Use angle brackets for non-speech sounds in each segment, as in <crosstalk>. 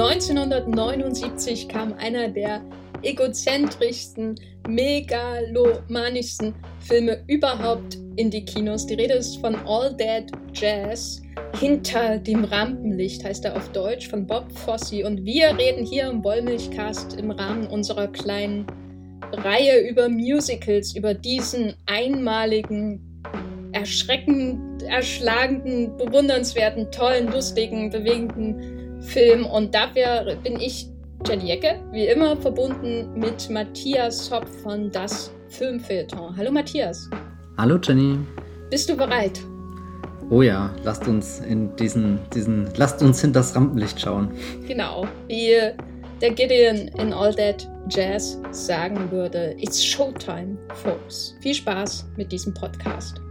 1979 kam einer der egozentrischsten, megalomanischsten Filme überhaupt in die Kinos. Die Rede ist von All Dead Jazz. Hinter dem Rampenlicht heißt er auf Deutsch von Bob Fosse. Und wir reden hier im Wollmilchcast im Rahmen unserer kleinen Reihe über Musicals, über diesen einmaligen, erschreckend, erschlagenden, bewundernswerten, tollen, lustigen, bewegenden Film. Und dafür bin ich Jenny Ecke, wie immer verbunden mit Matthias Hopp von Das Filmfilter. Hallo Matthias. Hallo Jenny. Bist du bereit? Oh ja, lasst uns in diesen, diesen, lasst uns hinter das Rampenlicht schauen. Genau, wie der Gideon in All That Jazz sagen würde, it's Showtime, folks. Viel Spaß mit diesem Podcast.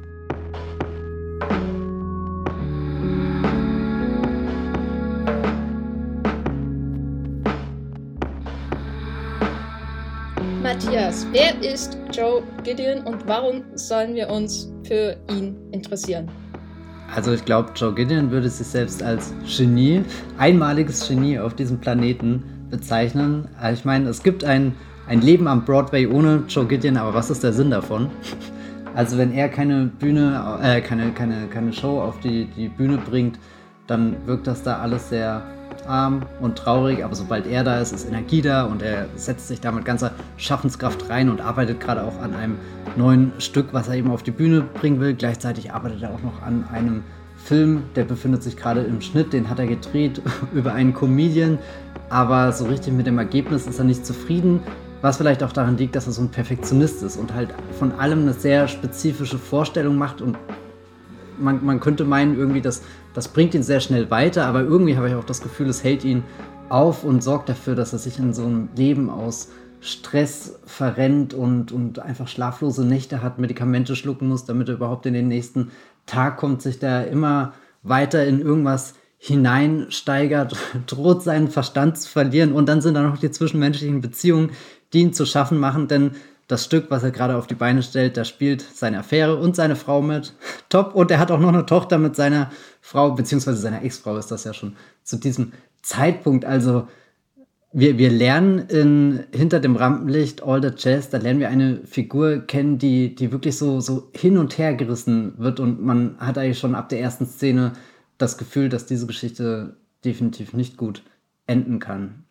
Matthias, wer ist Joe Gideon und warum sollen wir uns für ihn interessieren? Also ich glaube, Joe Gideon würde sich selbst als Genie, einmaliges Genie auf diesem Planeten bezeichnen. Also ich meine, es gibt ein, ein Leben am Broadway ohne Joe Gideon, aber was ist der Sinn davon? Also wenn er keine Bühne, äh, keine, keine, keine Show auf die, die Bühne bringt, dann wirkt das da alles sehr arm und traurig, aber sobald er da ist, ist Energie da und er setzt sich da mit ganzer Schaffenskraft rein und arbeitet gerade auch an einem neuen Stück, was er eben auf die Bühne bringen will. Gleichzeitig arbeitet er auch noch an einem Film, der befindet sich gerade im Schnitt, den hat er gedreht <laughs> über einen Comedian, aber so richtig mit dem Ergebnis ist er nicht zufrieden. Was vielleicht auch daran liegt, dass er so ein Perfektionist ist und halt von allem eine sehr spezifische Vorstellung macht und man, man könnte meinen, irgendwie, das, das bringt ihn sehr schnell weiter, aber irgendwie habe ich auch das Gefühl, es hält ihn auf und sorgt dafür, dass er sich in so einem Leben aus Stress verrennt und, und einfach schlaflose Nächte hat, Medikamente schlucken muss, damit er überhaupt in den nächsten Tag kommt, sich da immer weiter in irgendwas hineinsteigert, <laughs> droht seinen Verstand zu verlieren. Und dann sind da noch die zwischenmenschlichen Beziehungen, die ihn zu schaffen machen, denn das Stück, was er gerade auf die Beine stellt, da spielt seine Affäre und seine Frau mit. <laughs> Top. Und er hat auch noch eine Tochter mit seiner Frau, beziehungsweise seiner Ex-Frau ist das ja schon zu diesem Zeitpunkt. Also wir, wir lernen in Hinter dem Rampenlicht All the Jazz, da lernen wir eine Figur kennen, die, die wirklich so, so hin und her gerissen wird. Und man hat eigentlich schon ab der ersten Szene das Gefühl, dass diese Geschichte definitiv nicht gut enden kann.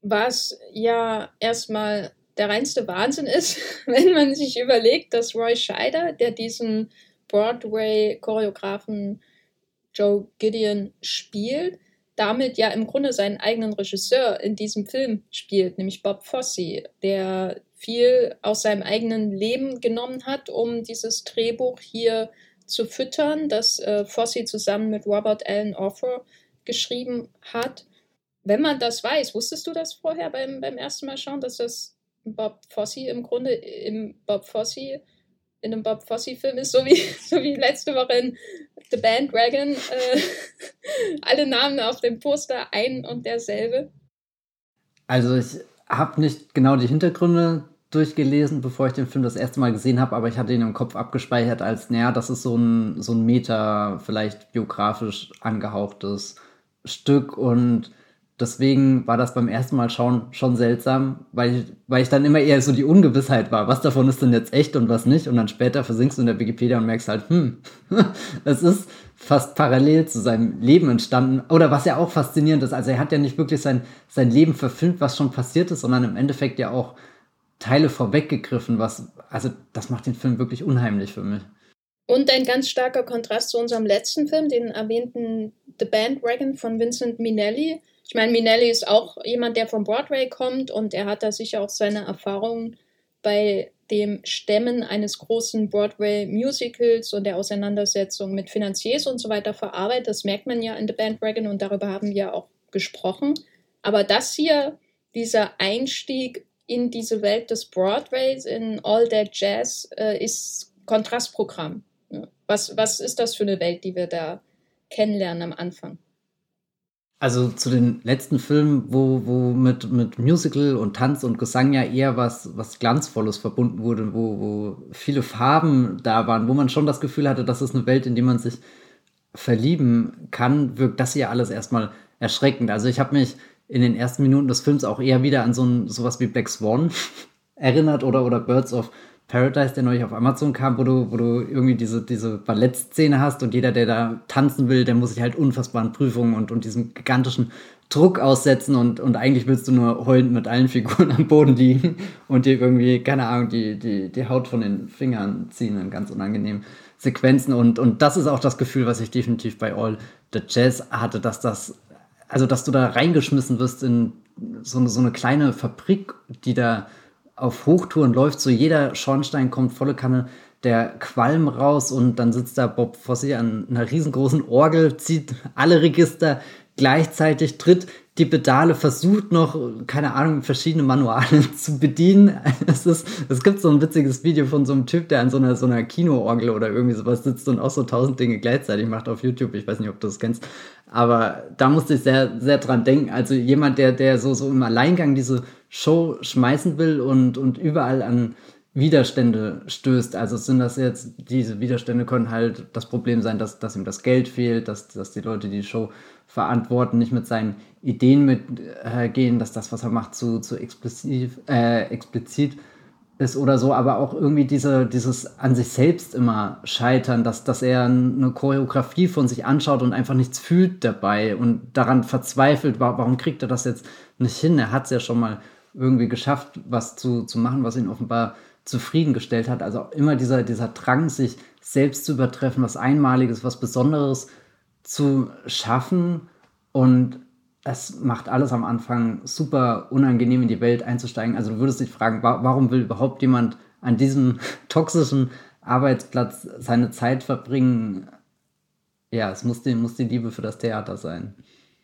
Was ja erstmal der reinste Wahnsinn ist, <laughs> wenn man sich überlegt, dass Roy Scheider, der diesen Broadway-Choreografen Joe Gideon spielt, damit ja im Grunde seinen eigenen Regisseur in diesem Film spielt, nämlich Bob Fosse, der viel aus seinem eigenen Leben genommen hat, um dieses Drehbuch hier zu füttern, das äh, Fosse zusammen mit Robert Allen Offer geschrieben hat. Wenn man das weiß, wusstest du das vorher beim, beim ersten Mal schauen, dass das Bob Fosse im Grunde im Bob Fosse in einem Bob Fosse-Film ist, so wie, <laughs> so wie letzte Woche in The Bandwagon. Äh, <laughs> alle Namen auf dem Poster ein und derselbe. Also ich habe nicht genau die Hintergründe durchgelesen, bevor ich den Film das erste Mal gesehen habe, aber ich hatte ihn im Kopf abgespeichert als, naja, das ist so ein, so ein Meta, vielleicht biografisch angehauchtes Stück und deswegen war das beim ersten Mal schauen schon seltsam, weil ich, weil ich dann immer eher so die Ungewissheit war, was davon ist denn jetzt echt und was nicht. Und dann später versinkst du in der Wikipedia und merkst halt, hm, <laughs> es ist fast parallel zu seinem Leben entstanden. Oder was ja auch faszinierend ist, also er hat ja nicht wirklich sein, sein Leben verfilmt, was schon passiert ist, sondern im Endeffekt ja auch Teile vorweggegriffen, was, also das macht den Film wirklich unheimlich für mich. Und ein ganz starker Kontrast zu unserem letzten Film, den erwähnten The Bandwagon von Vincent Minelli, ich meine, Minelli ist auch jemand, der vom Broadway kommt und er hat da sicher auch seine Erfahrungen bei dem Stemmen eines großen Broadway-Musicals und der Auseinandersetzung mit Finanziers und so weiter verarbeitet. Das merkt man ja in The Bandwagon und darüber haben wir auch gesprochen. Aber das hier, dieser Einstieg in diese Welt des Broadways, in All That Jazz, äh, ist Kontrastprogramm. Was, was ist das für eine Welt, die wir da kennenlernen am Anfang? Also zu den letzten Filmen, wo, wo mit, mit Musical und Tanz und Gesang ja eher was, was Glanzvolles verbunden wurde, wo, wo viele Farben da waren, wo man schon das Gefühl hatte, das ist eine Welt, in die man sich verlieben kann, wirkt das hier alles erstmal erschreckend. Also ich habe mich in den ersten Minuten des Films auch eher wieder an so ein, sowas wie Black Swan <laughs> erinnert oder, oder Birds of Paradise, der neulich auf Amazon kam, wo du, wo du irgendwie diese, diese Ballettszene hast und jeder, der da tanzen will, der muss sich halt unfassbaren Prüfungen und, und diesem gigantischen Druck aussetzen und, und eigentlich willst du nur heulend mit allen Figuren <laughs> am Boden liegen und dir irgendwie, keine Ahnung, die, die, die Haut von den Fingern ziehen in ganz unangenehmen Sequenzen und, und das ist auch das Gefühl, was ich definitiv bei All the Jazz hatte, dass das, also dass du da reingeschmissen wirst in so so eine kleine Fabrik, die da auf Hochtouren läuft, so jeder Schornstein kommt volle Kanne der Qualm raus und dann sitzt da Bob Fosse an einer riesengroßen Orgel, zieht alle Register gleichzeitig, tritt die Pedale, versucht noch, keine Ahnung, verschiedene Manuale <laughs> zu bedienen. Es, ist, es gibt so ein witziges Video von so einem Typ, der an so einer, so einer Kinoorgel oder irgendwie sowas sitzt und auch so tausend Dinge gleichzeitig macht auf YouTube. Ich weiß nicht, ob du das kennst. Aber da musste ich sehr, sehr dran denken. Also jemand, der, der so, so im Alleingang diese Show schmeißen will und, und überall an Widerstände stößt. Also sind das jetzt, diese Widerstände können halt das Problem sein, dass, dass ihm das Geld fehlt, dass, dass die Leute, die, die Show verantworten, nicht mit seinen Ideen mitgehen, äh, dass das, was er macht, zu, zu explizit, äh, explizit ist oder so, aber auch irgendwie diese, dieses an sich selbst immer scheitern, dass, dass er eine Choreografie von sich anschaut und einfach nichts fühlt dabei und daran verzweifelt, warum kriegt er das jetzt nicht hin? Er hat es ja schon mal irgendwie geschafft, was zu, zu machen, was ihn offenbar zufriedengestellt hat. Also immer dieser, dieser Drang, sich selbst zu übertreffen, was Einmaliges, was Besonderes zu schaffen. Und es macht alles am Anfang super unangenehm in die Welt einzusteigen. Also du würdest dich fragen, warum will überhaupt jemand an diesem <laughs> toxischen Arbeitsplatz seine Zeit verbringen? Ja, es muss die, muss die Liebe für das Theater sein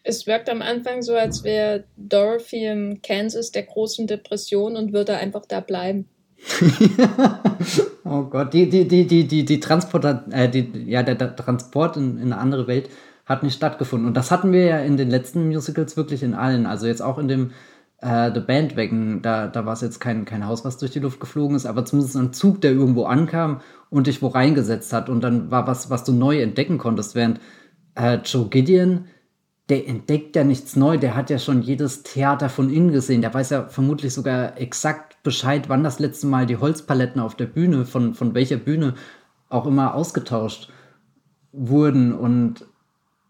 es wirkt am Anfang so, als wäre Dorothy im Kansas der großen Depression und würde einfach da bleiben. <laughs> oh Gott, die, die, die, die, die, die Transport, äh, die, ja, der, der Transport in, in, eine andere Welt hat nicht stattgefunden. Und das hatten wir ja in den letzten Musicals wirklich in allen. Also jetzt auch in dem äh, The Bandwagon, da, da war es jetzt kein, kein Haus, was durch die Luft geflogen ist, aber zumindest ein Zug, der irgendwo ankam und dich wo reingesetzt hat. Und dann war was, was du neu entdecken konntest, während äh, Joe Gideon der entdeckt ja nichts neu, der hat ja schon jedes Theater von innen gesehen. Der weiß ja vermutlich sogar exakt Bescheid, wann das letzte Mal die Holzpaletten auf der Bühne, von, von welcher Bühne auch immer ausgetauscht wurden. Und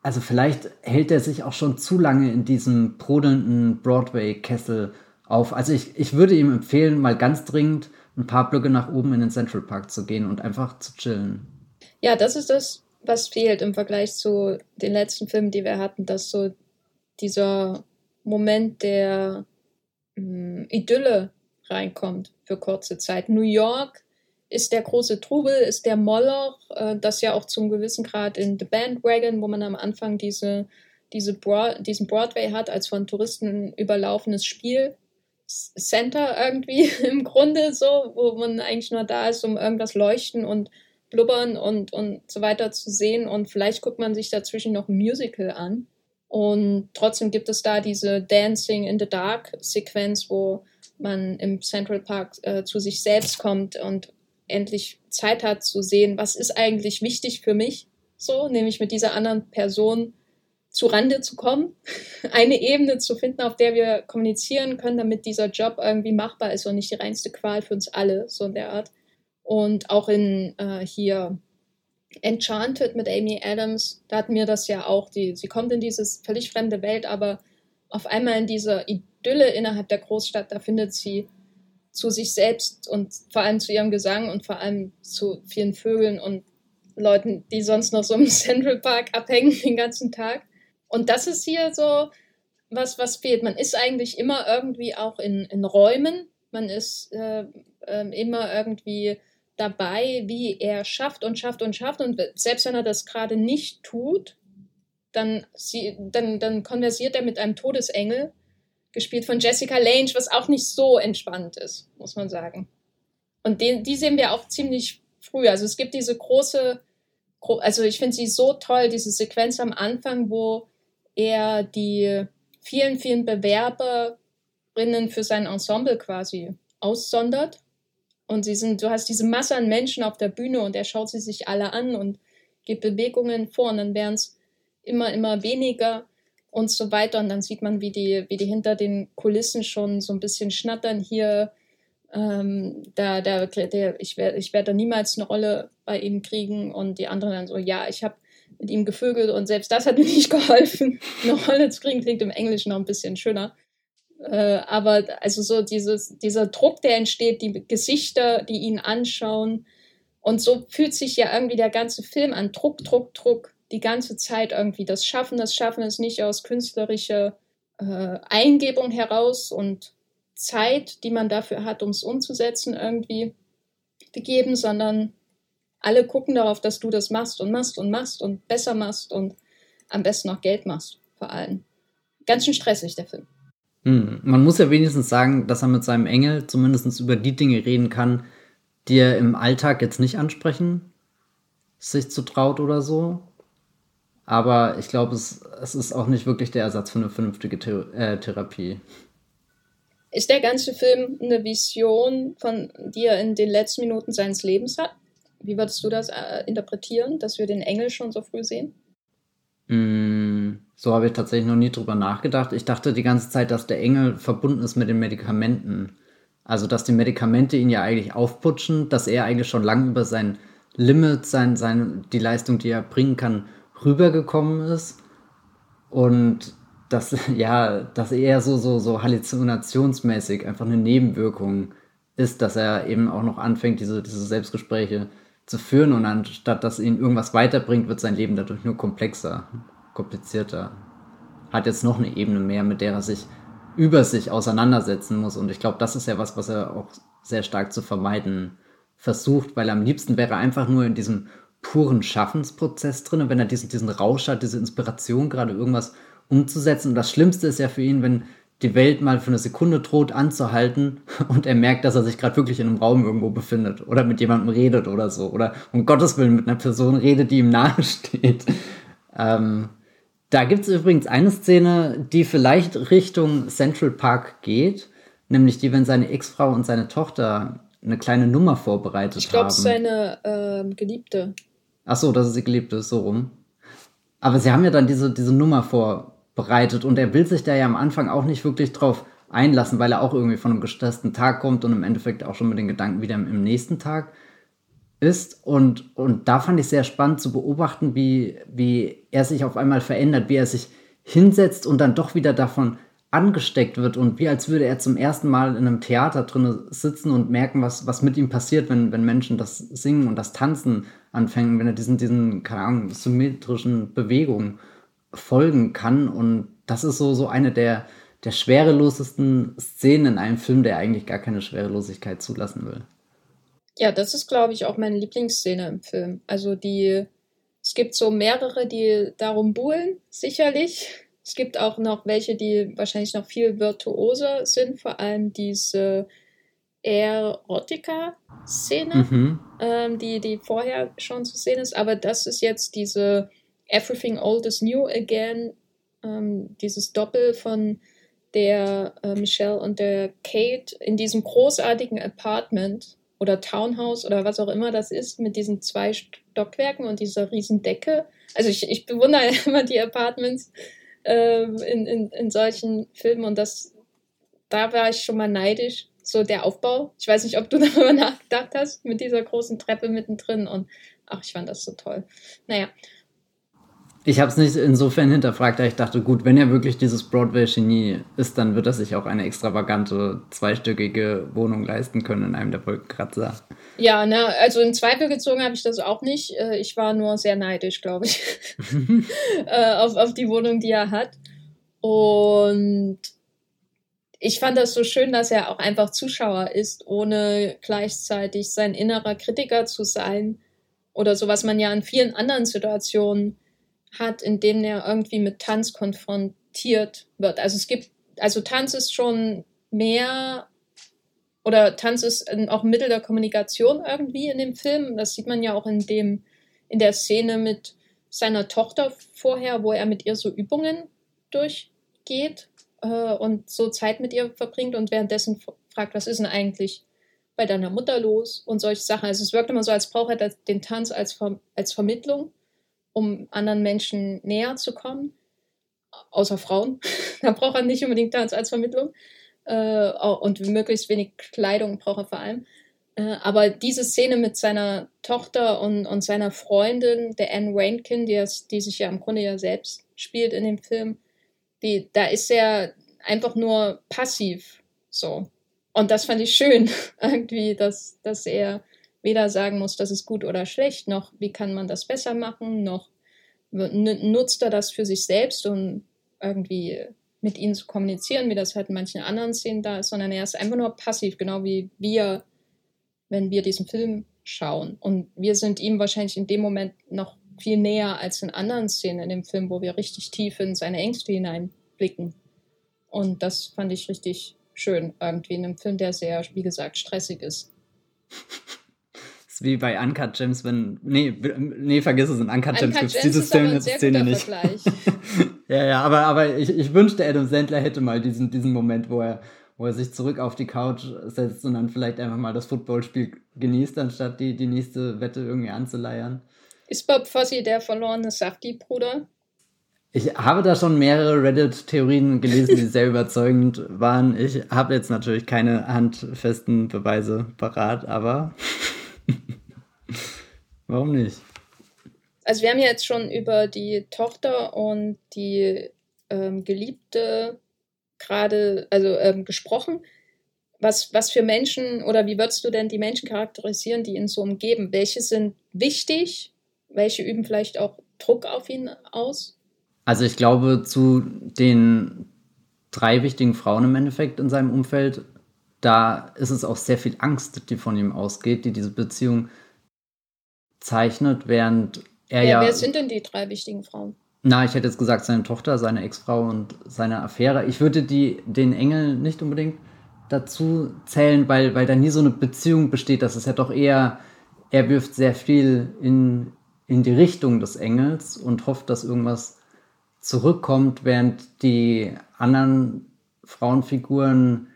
also vielleicht hält er sich auch schon zu lange in diesem brodelnden Broadway-Kessel auf. Also ich, ich würde ihm empfehlen, mal ganz dringend ein paar Blöcke nach oben in den Central Park zu gehen und einfach zu chillen. Ja, das ist das, was fehlt im Vergleich zu den letzten Filmen, die wir hatten, dass so dieser Moment der mh, hm, Idylle reinkommt für kurze Zeit. New York ist der große Trubel, ist der Moloch, äh, das ja auch zum gewissen Grad in The Bandwagon, wo man am Anfang diese, diese Broad, diesen Broadway hat, als von Touristen überlaufenes Spiel. Center irgendwie <laughs> im Grunde so, wo man eigentlich nur da ist, um irgendwas leuchten und blubbern und, und so weiter zu sehen. Und vielleicht guckt man sich dazwischen noch ein Musical an. Und trotzdem gibt es da diese Dancing in the Dark Sequenz, wo man im Central Park äh, zu sich selbst kommt und endlich Zeit hat zu sehen, was ist eigentlich wichtig für mich, so, nämlich mit dieser anderen Person zu Rande zu kommen, <laughs> eine Ebene zu finden, auf der wir kommunizieren können, damit dieser Job irgendwie machbar ist und nicht die reinste Qual für uns alle, so in der Art. Und auch in äh, hier Enchanted mit Amy Adams, da hatten wir das ja auch. Die, sie kommt in diese völlig fremde Welt, aber auf einmal in dieser Idylle innerhalb der Großstadt, da findet sie zu sich selbst und vor allem zu ihrem Gesang und vor allem zu vielen Vögeln und Leuten, die sonst noch so im <laughs> Central Park abhängen den ganzen Tag. Und das ist hier so was, was fehlt. Man ist eigentlich immer irgendwie auch in, in Räumen. Man ist äh, äh, immer irgendwie dabei, wie er schafft und schafft und schafft. Und selbst wenn er das gerade nicht tut, dann, sie, dann, dann konversiert er mit einem Todesengel, gespielt von Jessica Lange, was auch nicht so entspannt ist, muss man sagen. Und den, die sehen wir auch ziemlich früh. Also es gibt diese große, also ich finde sie so toll, diese Sequenz am Anfang, wo er die vielen, vielen Bewerberinnen für sein Ensemble quasi aussondert und sie sind, du hast diese Masse an Menschen auf der Bühne und er schaut sie sich alle an und gibt Bewegungen vor und dann werden es immer, immer weniger. und so weiter. Und dann sieht man, wie die, wie die hinter den Kulissen schon so ein bisschen schnattern hier. Ähm, da, da, der, ich werde ich werd da niemals eine Rolle bei ihm kriegen. Und die anderen dann so, ja, ich habe mit ihm gevögelt und selbst das hat mir nicht <laughs> geholfen. Eine Rolle zu kriegen klingt im Englischen noch ein bisschen schöner. Äh, aber also so dieses, dieser Druck, der entsteht, die Gesichter, die ihn anschauen. Und so fühlt sich ja irgendwie der ganze Film an. Druck, Druck, Druck die ganze Zeit irgendwie das Schaffen. Das Schaffen ist nicht aus künstlerischer äh, Eingebung heraus und Zeit, die man dafür hat, um es umzusetzen, irgendwie gegeben, sondern alle gucken darauf, dass du das machst und machst und machst und besser machst und am besten noch Geld machst, vor allem. Ganz schön stressig, der Film. Hm. Man muss ja wenigstens sagen, dass er mit seinem Engel zumindest über die Dinge reden kann, die er im Alltag jetzt nicht ansprechen sich zu traut oder so. Aber ich glaube, es, es ist auch nicht wirklich der Ersatz für eine vernünftige Thera äh, Therapie. Ist der ganze Film eine Vision, von die er in den letzten Minuten seines Lebens hat? Wie würdest du das äh, interpretieren, dass wir den Engel schon so früh sehen? Mm, so habe ich tatsächlich noch nie drüber nachgedacht. Ich dachte die ganze Zeit, dass der Engel verbunden ist mit den Medikamenten. Also, dass die Medikamente ihn ja eigentlich aufputschen, dass er eigentlich schon lange über sein Limit, sein, sein, die Leistung, die er bringen kann, rübergekommen ist und dass <laughs> ja, dass eher so so so halluzinationsmäßig einfach eine Nebenwirkung ist, dass er eben auch noch anfängt diese diese Selbstgespräche zu führen und anstatt dass ihn irgendwas weiterbringt, wird sein Leben dadurch nur komplexer, komplizierter. Hat jetzt noch eine Ebene mehr, mit der er sich über sich auseinandersetzen muss und ich glaube, das ist ja was, was er auch sehr stark zu vermeiden versucht, weil am liebsten wäre er einfach nur in diesem puren Schaffensprozess drin, wenn er diesen, diesen Rausch hat, diese Inspiration, gerade irgendwas umzusetzen. Und das Schlimmste ist ja für ihn, wenn die Welt mal für eine Sekunde droht anzuhalten <laughs> und er merkt, dass er sich gerade wirklich in einem Raum irgendwo befindet oder mit jemandem redet oder so oder um Gottes Willen mit einer Person redet, die ihm nahesteht. <laughs> Ähm, da gibt es übrigens eine Szene, die vielleicht Richtung Central Park geht, nämlich die, wenn seine Ex-Frau und seine Tochter eine kleine Nummer vorbereitet ich glaub, haben. Ich glaube, seine äh, Geliebte. Ach so, dass es die Geliebte ist, so rum. Aber sie haben ja dann diese, diese Nummer vorbereitet und er will sich da ja am Anfang auch nicht wirklich drauf einlassen, weil er auch irgendwie von einem gestressten Tag kommt und im Endeffekt auch schon mit den Gedanken wieder im, im nächsten Tag ist. Und, und da fand ich sehr spannend zu beobachten, wie, wie er sich auf einmal verändert, wie er sich hinsetzt und dann doch wieder davon angesteckt wird und wie als würde er zum ersten Mal in einem Theater drin sitzen und merken, was, was mit ihm passiert, wenn, wenn Menschen das Singen und das Tanzen anfangen, wenn er diesen, diesen, keine Ahnung, symmetrischen Bewegungen folgen kann. Und das ist so, so eine der, der schwerelosesten Szenen in einem Film, der eigentlich gar keine Schwerelosigkeit zulassen will. Ja, das ist, glaube ich, auch meine Lieblingsszene im Film. Also die, es gibt so mehrere, die darum buhlen, sicherlich es gibt auch noch welche, die wahrscheinlich noch viel virtuoser sind, vor allem diese Erotica-Szene, mhm. ähm, die, die vorher schon zu sehen ist. Aber das ist jetzt diese Everything Old is New Again, ähm, dieses Doppel von der äh, Michelle und der Kate in diesem großartigen Apartment oder Townhouse oder was auch immer das ist, mit diesen zwei Stockwerken und dieser riesen Decke. Also ich, ich bewundere <laughs> immer die Apartments äh, in, in, in solchen Filmen und das, da war ich schon mal neidisch. So der Aufbau. Ich weiß nicht, ob du <laughs> darüber nachgedacht hast, mit dieser großen Treppe mittendrin und ach, ich fand das so toll. Naja, ich habe es nicht insofern hinterfragt, da ich dachte, gut, wenn er wirklich dieses Broadway-Genie ist, dann wird er sich auch eine extravagante zweistöckige Wohnung leisten können in einem der Wolkenkratzer. Ja, ne, also in Zweifel gezogen habe ich das auch nicht. Äh, ich war nur sehr neidisch, glaube ich, <laughs> äh, auf, auf die Wohnung, die er hat. Und ich fand das so schön, dass er auch einfach Zuschauer ist, ohne gleichzeitig sein innerer Kritiker zu sein. Oder so, was man ja in vielen anderen Situationen hat, in denen er irgendwie mit Tanz konfrontiert wird. Also es gibt, also Tanz ist schon mehr oder Tanz ist auch ein Mittel der Kommunikation irgendwie in dem Film. Das sieht man ja auch in dem, in der Szene mit seiner Tochter vorher, wo er mit ihr so Übungen durchgeht äh, und so Zeit mit ihr verbringt und währenddessen fragt, was ist denn eigentlich bei deiner Mutter los und solche Sachen. Also es wirkt immer so, als braucht er den Tanz als, Ver als Vermittlung um anderen Menschen näher zu kommen. außer Frauen. <laughs> da braucht er nicht unbedingt Tanz als Vermittlung. Äh, und möglichst wenig Kleidung braucht er vor allem. Äh, aber diese Szene mit seiner Tochter und, und seiner Freundin, der Anne Rankin, die, die sich ja im Grunde ja selbst spielt in dem Film, die, da ist er einfach nur passiv so. Und das fand ich schön, <laughs> irgendwie, dass, dass er weder sagen muss, das ist gut oder schlecht, noch wie kann man das besser machen, noch nutzt er das für sich selbst, um irgendwie mit ihnen zu kommunizieren, wie das halt in manchen anderen Szenen da ist, sondern er ist einfach nur passiv, genau wie wir, wenn wir diesen Film schauen. Und wir sind ihm wahrscheinlich in dem Moment noch viel näher als in anderen Szenen in dem Film, wo wir richtig tief in seine Ängste hineinblicken. Und das fand ich richtig schön, irgendwie in einem Film, der sehr, wie gesagt, stressig ist. <laughs> ist wie bei Uncut Gems, wenn. Nee, nee, vergiss es, in Uncut, Uncut Gems gibt es diese Szene, Szene nicht. <laughs> ja, ja, aber, aber ich, ich wünschte, Adam Sandler hätte mal diesen, diesen Moment, wo er, wo er sich zurück auf die Couch setzt und dann vielleicht einfach mal das Footballspiel genießt, anstatt die, die nächste Wette irgendwie anzuleiern. Ist Bob Fosse der verlorene Safti-Bruder? Ich habe da schon mehrere Reddit-Theorien gelesen, die sehr <laughs> überzeugend waren. Ich habe jetzt natürlich keine handfesten Beweise parat, aber <laughs> warum nicht? Also wir haben ja jetzt schon über die Tochter und die ähm, Geliebte gerade also ähm, gesprochen. Was, was für Menschen oder wie würdest du denn die Menschen charakterisieren, die ihn so umgeben? Welche sind wichtig? Welche üben vielleicht auch Druck auf ihn aus? Also ich glaube, zu den drei wichtigen Frauen im Endeffekt in seinem Umfeld, da ist es auch sehr viel Angst, die von ihm ausgeht, die diese Beziehung zeichnet, während er ja. ja wer sind denn die drei wichtigen Frauen? Na, ich hätte jetzt gesagt, seine Tochter, seine Ex-Frau und seine Affäre. Ich würde die, den Engel nicht unbedingt dazu zählen, weil, weil da nie so eine Beziehung besteht. Das ist ja doch eher, er wirft sehr viel in, in die Richtung des Engels und hofft, dass irgendwas zurückkommt, während die anderen Frauenfiguren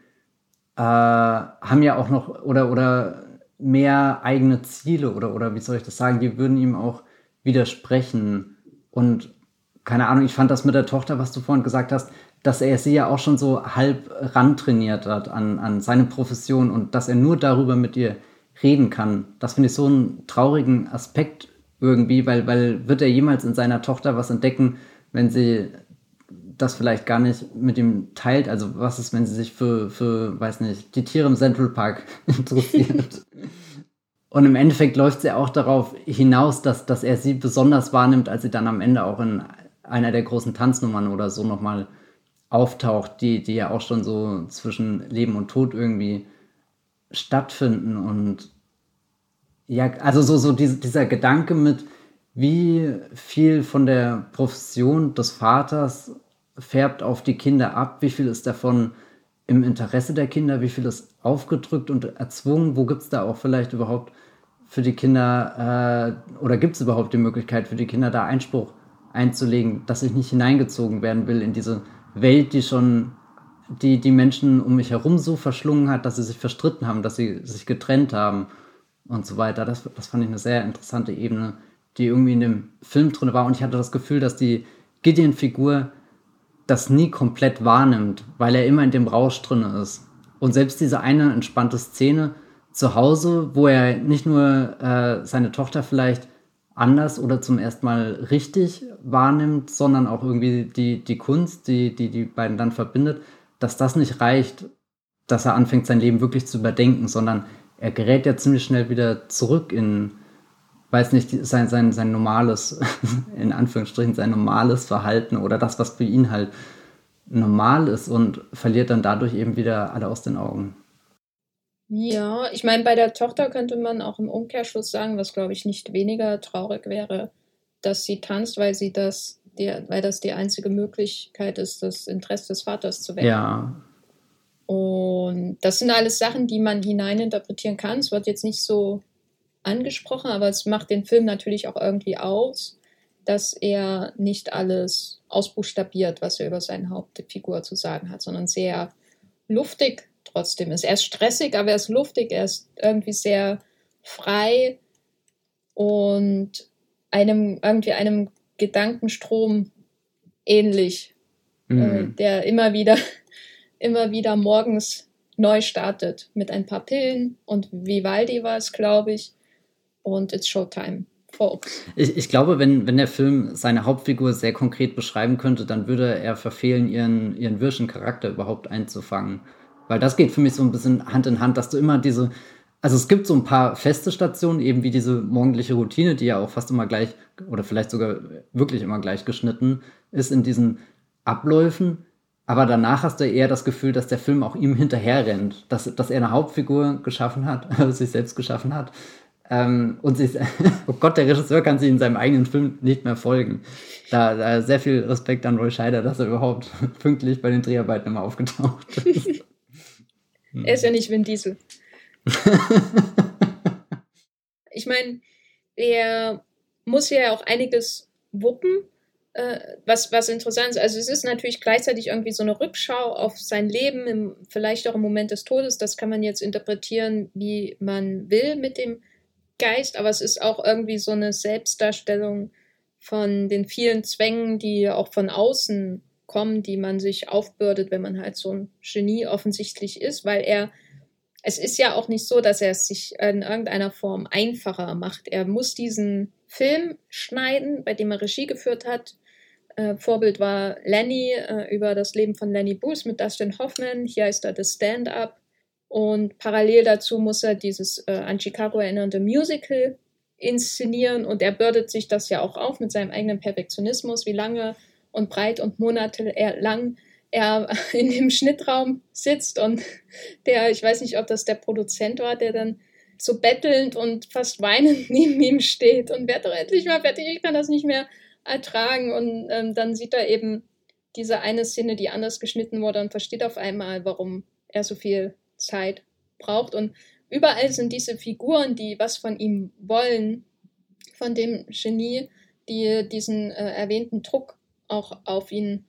äh, haben ja auch noch oder, oder mehr eigene Ziele oder, oder wie soll ich das sagen, die würden ihm auch widersprechen. Und keine Ahnung, ich fand das mit der Tochter, was du vorhin gesagt hast, dass er sie ja auch schon so halb rantrainiert hat an, an seine Profession und dass er nur darüber mit ihr reden kann. Das finde ich so einen traurigen Aspekt irgendwie, weil, weil wird er jemals in seiner Tochter was entdecken, wenn sie das vielleicht gar nicht mit ihm teilt. Also was ist, wenn sie sich für, für weiß nicht, die Tiere im Central Park <laughs> interessiert? <laughs> Und im Endeffekt läuft sie auch darauf hinaus, dass, dass er sie besonders wahrnimmt, als sie dann am Ende auch in einer der großen Tanznummern oder so nochmal auftaucht, die, die ja auch schon so zwischen Leben und Tod irgendwie stattfinden. Und ja, also so, so diese, dieser Gedanke mit, wie viel von der Profession des Vaters färbt auf die Kinder ab? Wie viel ist davon im Interesse der Kinder? Wie viel ist aufgedrückt und erzwungen? Wo gibt es da auch vielleicht überhaupt für die Kinder äh, oder gibt es überhaupt die Möglichkeit für die Kinder da Einspruch einzulegen, dass ich nicht hineingezogen werden will in diese Welt, die schon die, die Menschen um mich herum so verschlungen hat, dass sie sich verstritten haben, dass sie sich getrennt haben und so weiter. Das, das fand ich eine sehr interessante Ebene, die irgendwie in dem Film drin war. Und ich hatte das Gefühl, dass die Gideon-Figur das nie komplett wahrnimmt, weil er immer in dem Rausch drin ist. Und selbst diese eine entspannte Szene zu Hause, wo er nicht nur äh, seine Tochter vielleicht anders oder zum ersten Mal richtig wahrnimmt, sondern auch irgendwie die, die Kunst, die, die die beiden dann verbindet, dass das nicht reicht, dass er anfängt, sein Leben wirklich zu überdenken, sondern er gerät ja ziemlich schnell wieder zurück in, weiß nicht, sein, sein, sein normales, <laughs> in Anführungsstrichen, sein normales Verhalten oder das, was für ihn halt normal ist und verliert dann dadurch eben wieder alle aus den Augen. Ja, ich meine, bei der Tochter könnte man auch im Umkehrschluss sagen, was glaube ich nicht weniger traurig wäre, dass sie tanzt, weil sie das, die, weil das die einzige Möglichkeit ist, das Interesse des Vaters zu wecken. Ja. Und das sind alles Sachen, die man hineininterpretieren kann. Es wird jetzt nicht so angesprochen, aber es macht den Film natürlich auch irgendwie aus, dass er nicht alles ausbuchstabiert, was er über seine Hauptfigur zu sagen hat, sondern sehr luftig trotzdem ist. Er ist stressig, aber er ist luftig, er ist irgendwie sehr frei und einem irgendwie einem Gedankenstrom ähnlich, mhm. äh, der immer wieder, <laughs> immer wieder morgens neu startet mit ein paar Pillen und Vivaldi war es, glaube ich. Und it's Showtime. Ich, ich glaube, wenn, wenn der Film seine Hauptfigur sehr konkret beschreiben könnte, dann würde er verfehlen, ihren, ihren wirschen Charakter überhaupt einzufangen. Weil das geht für mich so ein bisschen Hand in Hand, dass du immer diese, also es gibt so ein paar feste Stationen, eben wie diese morgendliche Routine, die ja auch fast immer gleich oder vielleicht sogar wirklich immer gleich geschnitten ist in diesen Abläufen. Aber danach hast du eher das Gefühl, dass der Film auch ihm hinterher rennt, dass, dass er eine Hauptfigur geschaffen hat, <laughs> sich selbst geschaffen hat. Ähm, und sich, <laughs> oh Gott, der Regisseur kann sich in seinem eigenen Film nicht mehr folgen. Da, da sehr viel Respekt an Roy Scheider, dass er überhaupt <laughs> pünktlich bei den Dreharbeiten immer aufgetaucht ist. er ist ja nicht Vin Diesel. <laughs> ich meine, er muss ja auch einiges wuppen äh, was, was interessant ist. Also es ist natürlich gleichzeitig irgendwie so eine Rückschau auf sein Leben, im, vielleicht auch im Moment des Todes. Das kann man jetzt interpretieren, wie man will mit dem Geist, aber es ist auch irgendwie so eine Selbstdarstellung von den vielen Zwängen, die auch von außen kommen, die man sich aufbürdet, wenn man halt so ein Genie offensichtlich ist, weil er es ist ja auch nicht so, dass er es sich in irgendeiner Form einfacher macht. Er muss diesen Film schneiden, bei dem er Regie geführt hat, äh, Vorbild war Lenny äh, über das Leben von Lenny Bruce mit Dustin Hoffman. Hier heißt er The Stand-Up. Und parallel dazu muss er dieses äh, an Chicago erinnernde Musical inszenieren. Und er bürdet sich das ja auch auf mit seinem eigenen Perfektionismus, wie lange und breit und monatelang er <laughs> in dem Schnittraum sitzt. Und <laughs> der, ich weiß nicht, ob das der Produzent war, der dann so bettelnd und fast weinend <laughs> neben ihm steht und werde doch endlich mal fertig, ich kann das nicht mehr ertragen. Und ähm, dann sieht er eben diese eine Szene, die anders geschnitten wurde und versteht auf einmal, warum er so viel Zeit braucht. Und überall sind diese Figuren, die was von ihm wollen, von dem Genie, die diesen äh, erwähnten Druck auch auf ihn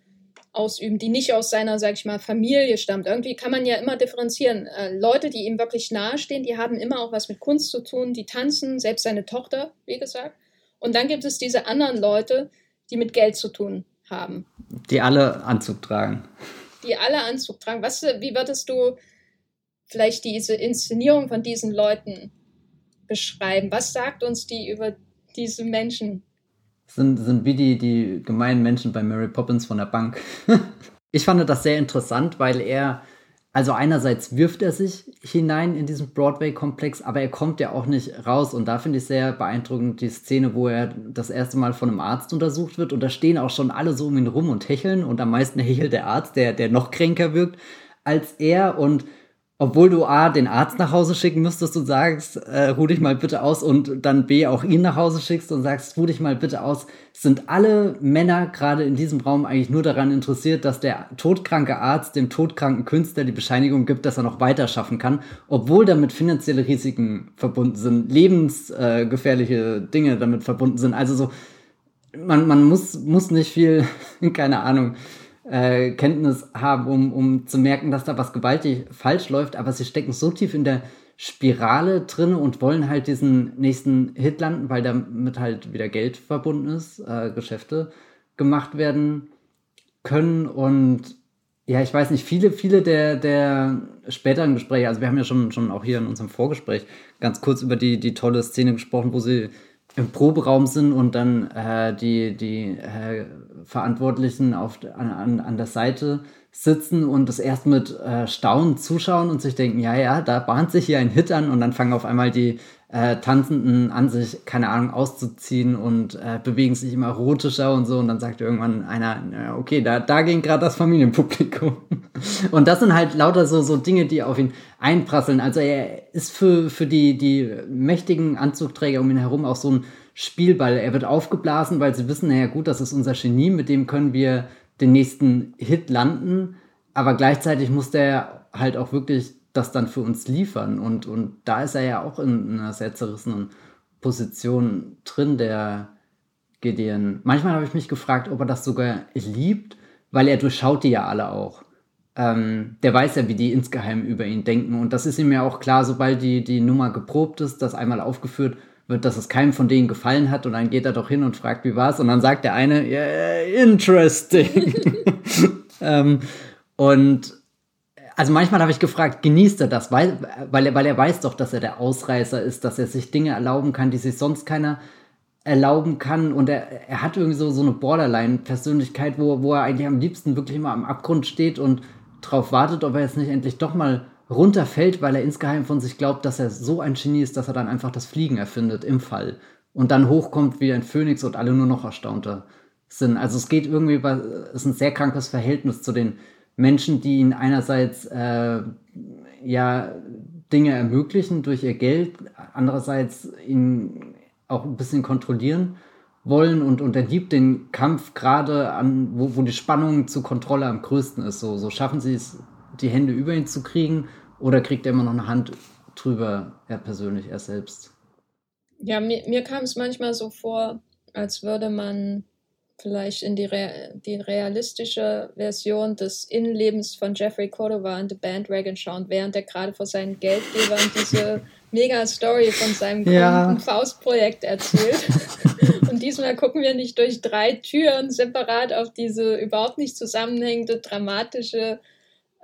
ausüben, die nicht aus seiner, sag ich mal, Familie stammt. Irgendwie kann man ja immer differenzieren. Äh, Leute, die ihm wirklich nahestehen, die haben immer auch was mit Kunst zu tun, die tanzen, selbst seine Tochter, wie gesagt. Und dann gibt es diese anderen Leute, die mit Geld zu tun haben. Die alle Anzug tragen. Die alle Anzug tragen. Was, wie würdest du vielleicht diese Inszenierung von diesen Leuten beschreiben? Was sagt uns die über diese Menschen? Sind, sind wie die, die gemeinen Menschen bei Mary Poppins von der Bank. <laughs> ich fand das sehr interessant, weil er also einerseits wirft er sich hinein in diesen Broadway-Komplex, aber er kommt ja auch nicht raus. Und da finde ich sehr beeindruckend die Szene, wo er das erste Mal von einem Arzt untersucht wird. Und da stehen auch schon alle so um ihn rum und hecheln. Und am meisten hechelt der Arzt, der, der noch kränker wirkt als er. Und obwohl du A, den Arzt nach Hause schicken müsstest und sagst, äh, ruh dich mal bitte aus und dann B, auch ihn nach Hause schickst und sagst, ruh dich mal bitte aus, sind alle Männer gerade in diesem Raum eigentlich nur daran interessiert, dass der todkranke Arzt dem todkranken Künstler die Bescheinigung gibt, dass er noch weiter schaffen kann, obwohl damit finanzielle Risiken verbunden sind, lebensgefährliche äh, Dinge damit verbunden sind. Also so, man, man muss, muss nicht viel, <laughs> keine Ahnung, äh, Kenntnis haben, um, um zu merken, dass da was gewaltig falsch läuft, aber sie stecken so tief in der Spirale drin und wollen halt diesen nächsten Hit landen, weil damit halt wieder Geld verbunden ist, äh, Geschäfte gemacht werden können. Und ja, ich weiß nicht, viele, viele der, der späteren Gespräche, also wir haben ja schon, schon auch hier in unserem Vorgespräch ganz kurz über die, die tolle Szene gesprochen, wo sie im Proberaum sind und dann äh, die, die äh, Verantwortlichen auf, an, an, der Seite sitzen und das erst mit äh, Staunen zuschauen und sich denken, ja, ja, da bahnt sich hier ein Hit an und dann fangen auf einmal die äh, Tanzenden an, sich, keine Ahnung, auszuziehen und äh, bewegen sich immer erotischer und so und dann sagt irgendwann einer, okay, da, da ging gerade das Familienpublikum. <laughs> und das sind halt lauter so, so Dinge, die auf ihn einprasseln. Also er ist für, für die, die mächtigen Anzugträger um ihn herum auch so ein Spielball. Er wird aufgeblasen, weil sie wissen, naja gut, das ist unser Genie, mit dem können wir den nächsten Hit landen. Aber gleichzeitig muss der halt auch wirklich das dann für uns liefern. Und, und da ist er ja auch in einer sehr zerrissenen Position drin, der Gideon. Manchmal habe ich mich gefragt, ob er das sogar liebt, weil er durchschaut die ja alle auch. Ähm, der weiß ja, wie die insgeheim über ihn denken. Und das ist ihm ja auch klar, sobald die, die Nummer geprobt ist, das einmal aufgeführt wird, dass es keinem von denen gefallen hat. Und dann geht er doch hin und fragt, wie war's. Und dann sagt der eine, yeah, interesting. <laughs> ähm, und also manchmal habe ich gefragt, genießt er das, weil, weil, er, weil er weiß doch, dass er der Ausreißer ist, dass er sich Dinge erlauben kann, die sich sonst keiner erlauben kann. Und er, er hat irgendwie so, so eine Borderline-Persönlichkeit, wo, wo er eigentlich am liebsten wirklich immer am Abgrund steht und drauf wartet, ob er jetzt nicht endlich doch mal runterfällt, weil er insgeheim von sich glaubt, dass er so ein Genie ist, dass er dann einfach das Fliegen erfindet im Fall. Und dann hochkommt wie ein Phönix und alle nur noch erstaunter sind. Also es geht irgendwie es ist ein sehr krankes Verhältnis zu den Menschen, die ihn einerseits äh, ja Dinge ermöglichen durch ihr Geld, andererseits ihn auch ein bisschen kontrollieren wollen und, er liebt den Kampf gerade an, wo, wo die Spannung zur Kontrolle am größten ist. So, so schaffen sie es, die Hände über ihn zu kriegen oder kriegt er immer noch eine Hand drüber, er persönlich, er selbst? Ja, mir, mir kam es manchmal so vor, als würde man vielleicht in die, Re die realistische Version des Innenlebens von Jeffrey Cordova in The Bandwagon schauen, während er gerade vor seinen Geldgebern diese <laughs> Mega-Story von seinem ja. Faustprojekt erzählt. <laughs> Und diesmal gucken wir nicht durch drei Türen separat auf diese überhaupt nicht zusammenhängende, dramatische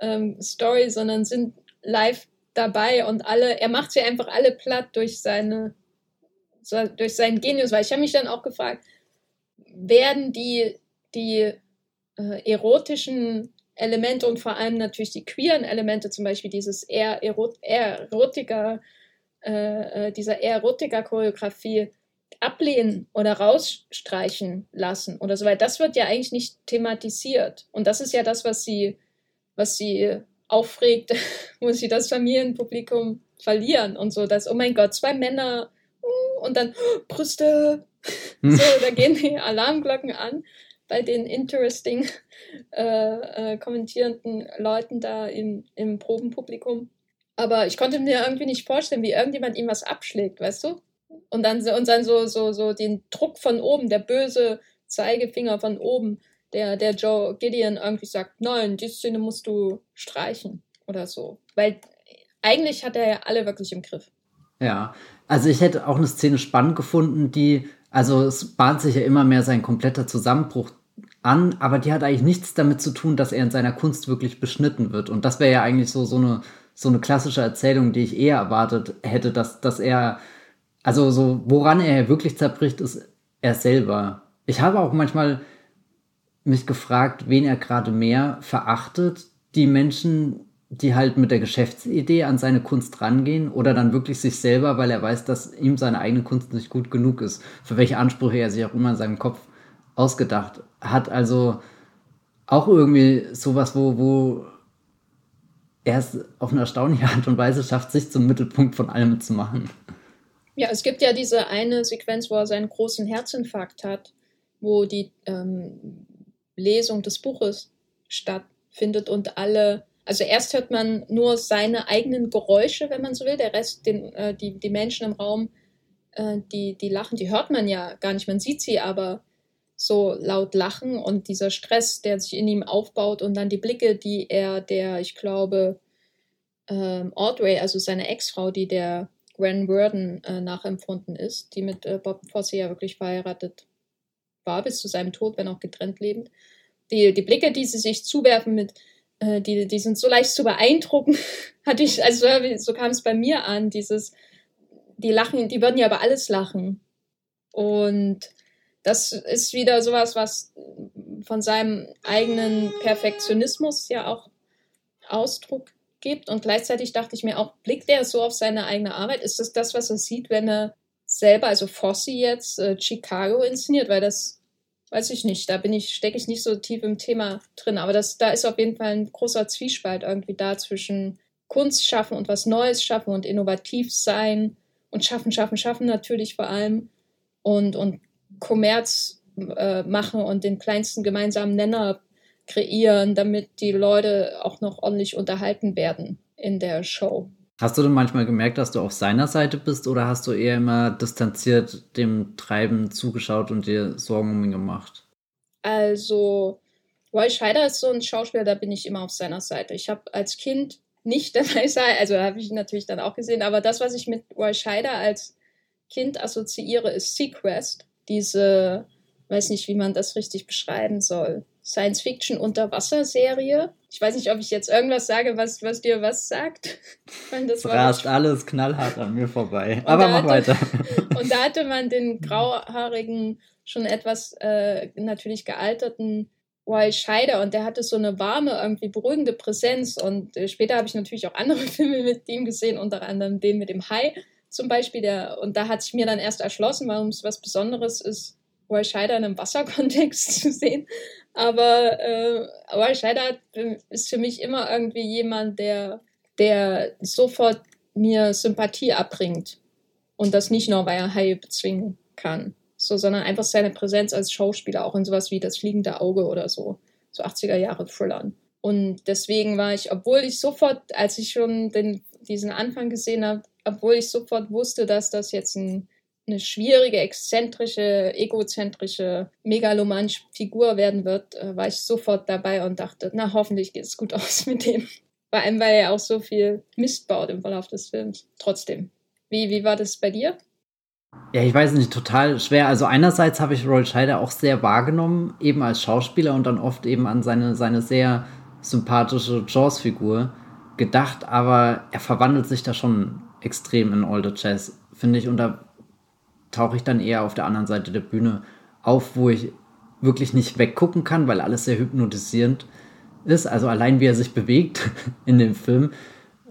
ähm, Story, sondern sind live dabei und alle, er macht sie einfach alle platt durch seine, durch seinen Genius, weil ich habe mich dann auch gefragt, werden die, die äh, erotischen Elemente und vor allem natürlich die queeren Elemente, zum Beispiel dieses eher, Erot eher Erotiker, äh, äh, dieser Erotiker-Choreografie ablehnen oder rausstreichen lassen oder so, weil das wird ja eigentlich nicht thematisiert. Und das ist ja das, was sie, was sie aufregt, <laughs> wo sie das Familienpublikum verlieren und so, dass, oh mein Gott, zwei Männer uh, und dann oh, Brüste. So, da gehen die Alarmglocken an bei den interesting äh, äh, kommentierenden Leuten da im, im Probenpublikum. Aber ich konnte mir irgendwie nicht vorstellen, wie irgendjemand ihm was abschlägt, weißt du? Und dann, und dann so, so, so den Druck von oben, der böse Zeigefinger von oben, der, der Joe Gideon irgendwie sagt, nein, die Szene musst du streichen oder so. Weil eigentlich hat er ja alle wirklich im Griff. Ja, also ich hätte auch eine Szene spannend gefunden, die also es bahnt sich ja immer mehr sein kompletter Zusammenbruch an, aber die hat eigentlich nichts damit zu tun, dass er in seiner Kunst wirklich beschnitten wird. Und das wäre ja eigentlich so, so, eine, so eine klassische Erzählung, die ich eher erwartet hätte, dass, dass er, also so, woran er wirklich zerbricht, ist er selber. Ich habe auch manchmal mich gefragt, wen er gerade mehr verachtet. Die Menschen, die halt mit der Geschäftsidee an seine Kunst rangehen oder dann wirklich sich selber, weil er weiß, dass ihm seine eigene Kunst nicht gut genug ist, für welche Ansprüche er sich auch immer in seinem Kopf ausgedacht hat. Also auch irgendwie sowas, wo, wo er es auf eine erstaunliche Art und Weise schafft, sich zum Mittelpunkt von allem zu machen. Ja, es gibt ja diese eine Sequenz, wo er seinen großen Herzinfarkt hat, wo die ähm, Lesung des Buches stattfindet und alle also erst hört man nur seine eigenen Geräusche, wenn man so will. Der Rest, den, äh, die, die Menschen im Raum, äh, die, die lachen, die hört man ja gar nicht. Man sieht sie aber so laut lachen und dieser Stress, der sich in ihm aufbaut und dann die Blicke, die er der, ich glaube, ähm, Audrey, also seine Ex-Frau, die der Gwen Worden äh, nachempfunden ist, die mit äh, Bob Fosse ja wirklich verheiratet war, bis zu seinem Tod, wenn auch getrennt lebend. Die, die Blicke, die sie sich zuwerfen mit äh, die, die sind so leicht zu beeindrucken. <laughs> Hatte ich, also so kam es bei mir an, dieses, die lachen, die würden ja über alles lachen. Und das ist wieder sowas, was von seinem eigenen Perfektionismus ja auch Ausdruck gibt. Und gleichzeitig dachte ich mir auch, blickt er so auf seine eigene Arbeit? Ist das das, was er sieht, wenn er selber, also Fosse jetzt, äh, Chicago inszeniert? Weil das weiß ich nicht, da bin ich, stecke ich nicht so tief im Thema drin, aber das, da ist auf jeden Fall ein großer Zwiespalt irgendwie da zwischen Kunst schaffen und was Neues schaffen und innovativ sein und schaffen, schaffen, schaffen natürlich vor allem und, und Kommerz äh, machen und den kleinsten gemeinsamen Nenner kreieren, damit die Leute auch noch ordentlich unterhalten werden in der Show. Hast du denn manchmal gemerkt, dass du auf seiner Seite bist oder hast du eher immer distanziert dem Treiben zugeschaut und dir Sorgen um ihn gemacht? Also, Roy Scheider ist so ein Schauspieler, da bin ich immer auf seiner Seite. Ich habe als Kind nicht <laughs> dabei sein, also habe ich natürlich dann auch gesehen, aber das, was ich mit Roy Scheider als Kind assoziiere, ist Sequest. Diese, weiß nicht, wie man das richtig beschreiben soll. Science-Fiction-Unterwasserserie. Ich weiß nicht, ob ich jetzt irgendwas sage, was, was dir was sagt. <laughs> das rast alles knallhart an mir vorbei. Und Aber mach hatte, weiter. <laughs> Und da hatte man den grauhaarigen, schon etwas äh, natürlich gealterten Roy Scheider und der hatte so eine warme, irgendwie beruhigende Präsenz. Und äh, später habe ich natürlich auch andere <laughs> Filme mit ihm gesehen, unter anderem den mit dem Hai zum Beispiel. Der, und da hat sich mir dann erst erschlossen, warum es was Besonderes ist, Roy Scheider in einem Wasserkontext <laughs> zu sehen. Aber äh, Roy Scheider ist für mich immer irgendwie jemand, der, der sofort mir Sympathie abbringt. Und das nicht nur, weil er Hai bezwingen kann, so, sondern einfach seine Präsenz als Schauspieler, auch in sowas wie Das fliegende Auge oder so, so 80er Jahre Thrillern. Und deswegen war ich, obwohl ich sofort, als ich schon den, diesen Anfang gesehen habe, obwohl ich sofort wusste, dass das jetzt ein eine schwierige, exzentrische, egozentrische, megalomanische Figur werden wird, äh, war ich sofort dabei und dachte, na, hoffentlich geht es gut <laughs> aus mit dem. Vor allem, weil er auch so viel Mist baut im Verlauf des Films. Trotzdem. Wie, wie war das bei dir? Ja, ich weiß nicht, total schwer. Also einerseits habe ich Roy Scheider auch sehr wahrgenommen, eben als Schauspieler und dann oft eben an seine, seine sehr sympathische Jaws-Figur gedacht, aber er verwandelt sich da schon extrem in All the Jazz, finde ich. Und da tauche ich dann eher auf der anderen Seite der Bühne auf, wo ich wirklich nicht weggucken kann, weil alles sehr hypnotisierend ist. Also allein wie er sich bewegt <laughs> in dem Film,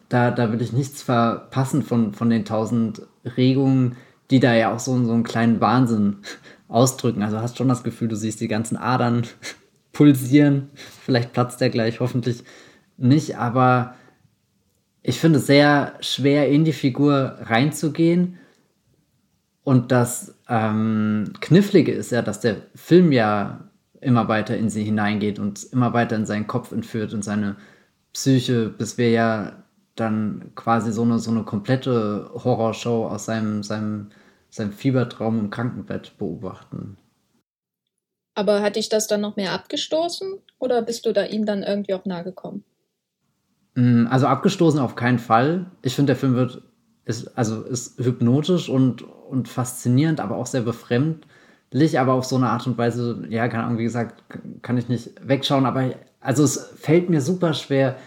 da, da will ich nichts verpassen von, von den tausend Regungen, die da ja auch so, so einen kleinen Wahnsinn <laughs> ausdrücken. Also hast schon das Gefühl, du siehst die ganzen Adern <laughs> pulsieren. Vielleicht platzt der gleich, hoffentlich nicht. Aber ich finde es sehr schwer, in die Figur reinzugehen und das ähm, Knifflige ist ja, dass der Film ja immer weiter in sie hineingeht und immer weiter in seinen Kopf entführt und seine Psyche, bis wir ja dann quasi so eine, so eine komplette Horrorshow aus seinem, seinem, seinem Fiebertraum im Krankenbett beobachten. Aber hat dich das dann noch mehr abgestoßen oder bist du da ihm dann irgendwie auch nahe gekommen? Mm, also abgestoßen auf keinen Fall. Ich finde, der Film wird ist, also ist hypnotisch und, und faszinierend, aber auch sehr befremdlich, aber auf so eine Art und Weise, ja, keine Ahnung, wie gesagt, kann ich nicht wegschauen, aber also es fällt mir super schwer,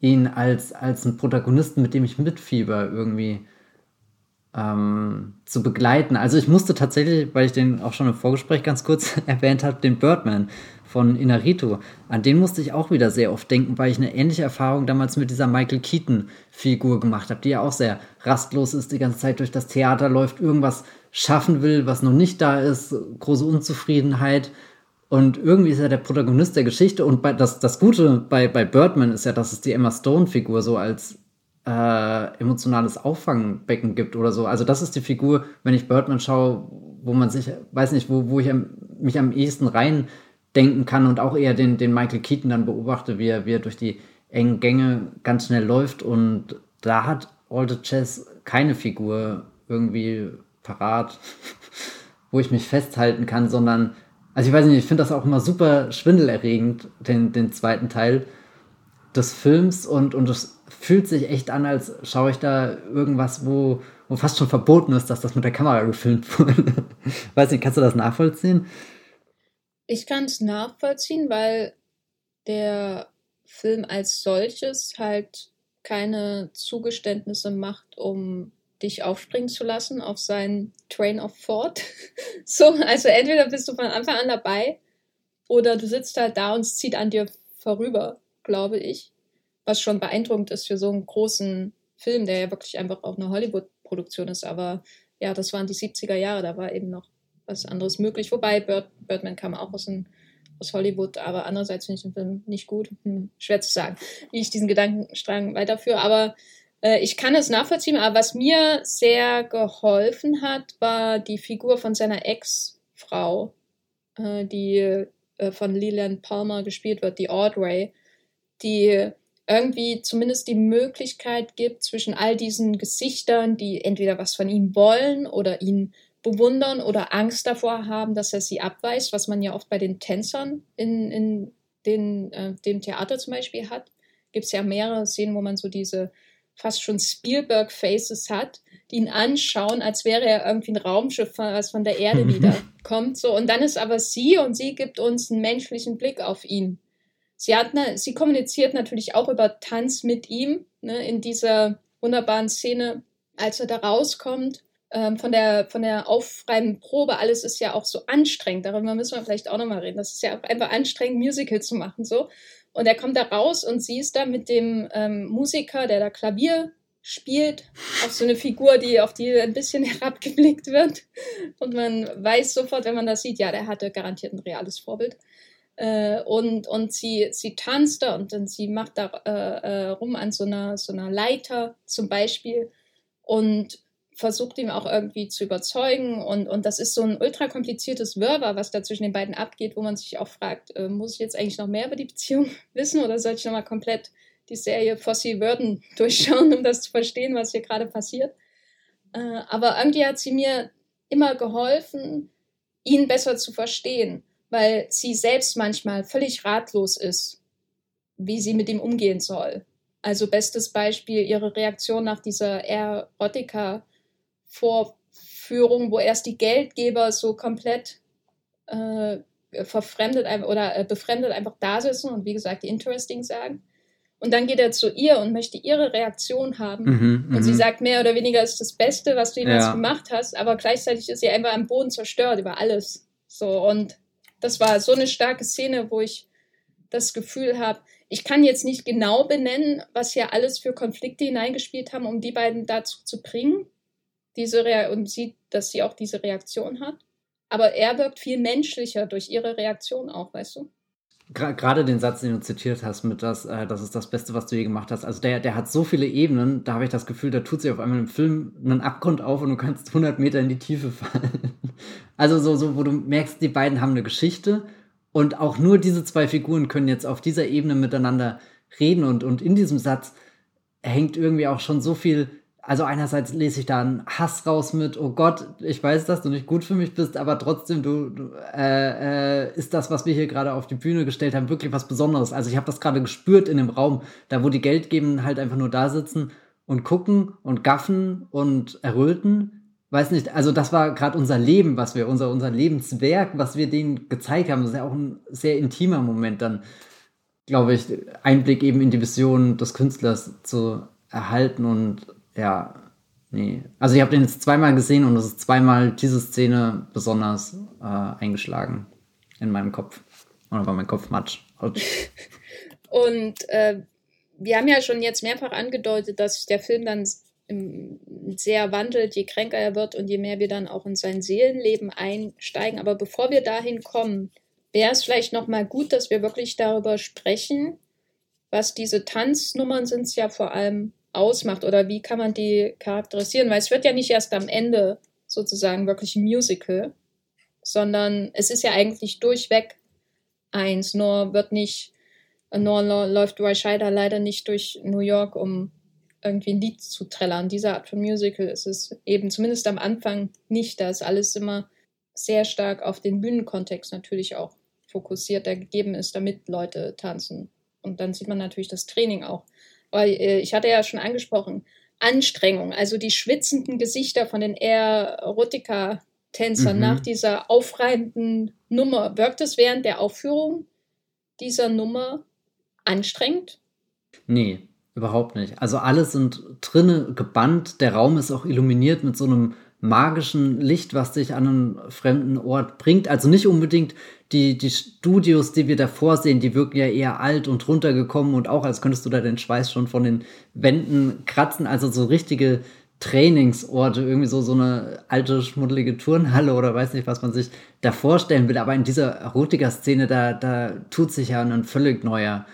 ihn als, als einen Protagonisten, mit dem ich mitfieber, irgendwie ähm, zu begleiten. Also ich musste tatsächlich, weil ich den auch schon im Vorgespräch ganz kurz <laughs> erwähnt habe, den Birdman von Inarito. An den musste ich auch wieder sehr oft denken, weil ich eine ähnliche Erfahrung damals mit dieser Michael Keaton-Figur gemacht habe, die ja auch sehr rastlos ist, die ganze Zeit durch das Theater läuft, irgendwas schaffen will, was noch nicht da ist, große Unzufriedenheit. Und irgendwie ist er der Protagonist der Geschichte. Und bei, das, das Gute bei, bei Birdman ist ja, dass es die Emma Stone-Figur so als äh, emotionales Auffangbecken gibt oder so. Also das ist die Figur, wenn ich Birdman schaue, wo man sich, weiß nicht, wo, wo ich mich am ehesten rein denken kann und auch eher den, den Michael Keaton dann beobachte, wie er, wie er durch die engen Gänge ganz schnell läuft. Und da hat All the Chess keine Figur irgendwie parat, <laughs> wo ich mich festhalten kann, sondern, also ich weiß nicht, ich finde das auch immer super schwindelerregend, den, den zweiten Teil des Films und, und es fühlt sich echt an, als schaue ich da irgendwas, wo, wo fast schon verboten ist, dass das mit der Kamera gefilmt <laughs> wurde. weiß nicht, kannst du das nachvollziehen? Ich kann es nachvollziehen, weil der Film als solches halt keine Zugeständnisse macht, um dich aufspringen zu lassen auf seinen Train of Thought. <laughs> so, also entweder bist du von Anfang an dabei oder du sitzt halt da und es zieht an dir vorüber, glaube ich. Was schon beeindruckend ist für so einen großen Film, der ja wirklich einfach auch eine Hollywood-Produktion ist. Aber ja, das waren die 70er Jahre, da war eben noch was anderes möglich. Wobei Bird, Birdman kam auch aus, ein, aus Hollywood, aber andererseits finde ich den Film nicht gut. Hm, schwer zu sagen, wie ich diesen Gedankenstrang weiterführe. Aber äh, ich kann es nachvollziehen. Aber was mir sehr geholfen hat, war die Figur von seiner Ex-Frau, äh, die äh, von Leland Palmer gespielt wird, die Audrey, die irgendwie zumindest die Möglichkeit gibt, zwischen all diesen Gesichtern, die entweder was von ihm wollen oder ihn bewundern oder Angst davor haben, dass er sie abweist, was man ja oft bei den Tänzern in, in den, äh, dem Theater zum Beispiel hat. Gibt es ja mehrere Szenen, wo man so diese fast schon Spielberg-Faces hat, die ihn anschauen, als wäre er irgendwie ein Raumschiff, was von der Erde <laughs> wieder kommt so und dann ist aber sie und sie gibt uns einen menschlichen Blick auf ihn. Sie hat ne, sie kommuniziert natürlich auch über Tanz mit ihm ne, in dieser wunderbaren Szene, als er da rauskommt ähm, von der von der auffreien Probe. Alles ist ja auch so anstrengend. Darüber müssen wir vielleicht auch nochmal reden. Das ist ja auch einfach anstrengend, Musical zu machen so. Und er kommt da raus und sie ist da mit dem ähm, Musiker, der da Klavier spielt, auf so eine Figur, die auf die ein bisschen <laughs> herabgeblickt wird. Und man weiß sofort, wenn man das sieht, ja, der hatte garantiert ein reales Vorbild. Äh, und und sie, sie tanzt da und dann sie macht da äh, äh, rum an so einer, so einer Leiter zum Beispiel und versucht ihm auch irgendwie zu überzeugen. Und, und das ist so ein ultra kompliziertes Wirrwarr, was da zwischen den beiden abgeht, wo man sich auch fragt, äh, muss ich jetzt eigentlich noch mehr über die Beziehung <laughs> wissen oder soll ich nochmal komplett die Serie Fossey Würden <laughs> durchschauen, um das zu verstehen, was hier gerade passiert. Äh, aber irgendwie hat sie mir immer geholfen, ihn besser zu verstehen, weil sie selbst manchmal völlig ratlos ist, wie sie mit ihm umgehen soll. Also bestes Beispiel ihre Reaktion nach dieser Erotica-Vorführung, wo erst die Geldgeber so komplett äh, verfremdet oder äh, befremdet einfach da sitzen und wie gesagt die Interesting sagen und dann geht er zu ihr und möchte ihre Reaktion haben. Mhm, und sie mhm. sagt, mehr oder weniger ist das Beste, was du jemals ja. gemacht hast, aber gleichzeitig ist sie einfach am Boden zerstört über alles. So, und das war so eine starke Szene, wo ich das Gefühl habe, ich kann jetzt nicht genau benennen, was hier alles für Konflikte hineingespielt haben, um die beiden dazu zu bringen, diese Rea und sie, dass sie auch diese Reaktion hat. Aber er wirkt viel menschlicher durch ihre Reaktion auch, weißt du? Gerade den Satz, den du zitiert hast, mit das, äh, das ist das Beste, was du je gemacht hast. Also der, der hat so viele Ebenen, da habe ich das Gefühl, da tut sich auf einmal im Film einen Abgrund auf und du kannst 100 Meter in die Tiefe fallen. <laughs> Also so, so, wo du merkst, die beiden haben eine Geschichte und auch nur diese zwei Figuren können jetzt auf dieser Ebene miteinander reden und, und in diesem Satz hängt irgendwie auch schon so viel also einerseits lese ich da einen Hass raus mit, oh Gott, ich weiß, dass du nicht gut für mich bist, aber trotzdem, du, du äh, äh, ist das, was wir hier gerade auf die Bühne gestellt haben, wirklich was Besonderes. Also ich habe das gerade gespürt in dem Raum, da wo die Geldgebenden halt einfach nur da sitzen und gucken und gaffen und erröten. Weiß nicht, also das war gerade unser Leben, was wir, unser, unser Lebenswerk, was wir denen gezeigt haben. Das ist ja auch ein sehr intimer Moment dann, glaube ich, Einblick eben in die Vision des Künstlers zu erhalten und ja, nee. Also ich habe den jetzt zweimal gesehen und es ist zweimal diese Szene besonders äh, eingeschlagen in meinem Kopf. Oder war mein Kopf matsch. <laughs> und äh, wir haben ja schon jetzt mehrfach angedeutet, dass sich der Film dann sehr wandelt, je kränker er wird und je mehr wir dann auch in sein Seelenleben einsteigen. Aber bevor wir dahin kommen, wäre es vielleicht noch mal gut, dass wir wirklich darüber sprechen, was diese Tanznummern sind ja vor allem ausmacht oder wie kann man die charakterisieren? Weil es wird ja nicht erst am Ende sozusagen wirklich ein Musical, sondern es ist ja eigentlich durchweg eins. Nur wird nicht, nur läuft Roy Scheider leider nicht durch New York, um irgendwie ein Lied zu trällern. Diese Art von Musical ist es eben zumindest am Anfang nicht. Da ist alles immer sehr stark auf den Bühnenkontext natürlich auch fokussiert, der gegeben ist, damit Leute tanzen. Und dann sieht man natürlich das Training auch ich hatte ja schon angesprochen, Anstrengung, also die schwitzenden Gesichter von den Erotika-Tänzern mhm. nach dieser aufreibenden Nummer. Wirkt es während der Aufführung dieser Nummer anstrengend? Nee, überhaupt nicht. Also alle sind drinnen gebannt, der Raum ist auch illuminiert mit so einem magischen Licht, was dich an einen fremden Ort bringt. Also nicht unbedingt die, die Studios, die wir davor sehen, die wirken ja eher alt und runtergekommen und auch als könntest du da den Schweiß schon von den Wänden kratzen. Also so richtige Trainingsorte, irgendwie so, so eine alte, schmuddelige Turnhalle oder weiß nicht, was man sich da vorstellen will. Aber in dieser Erotiker-Szene, da, da tut sich ja ein völlig neuer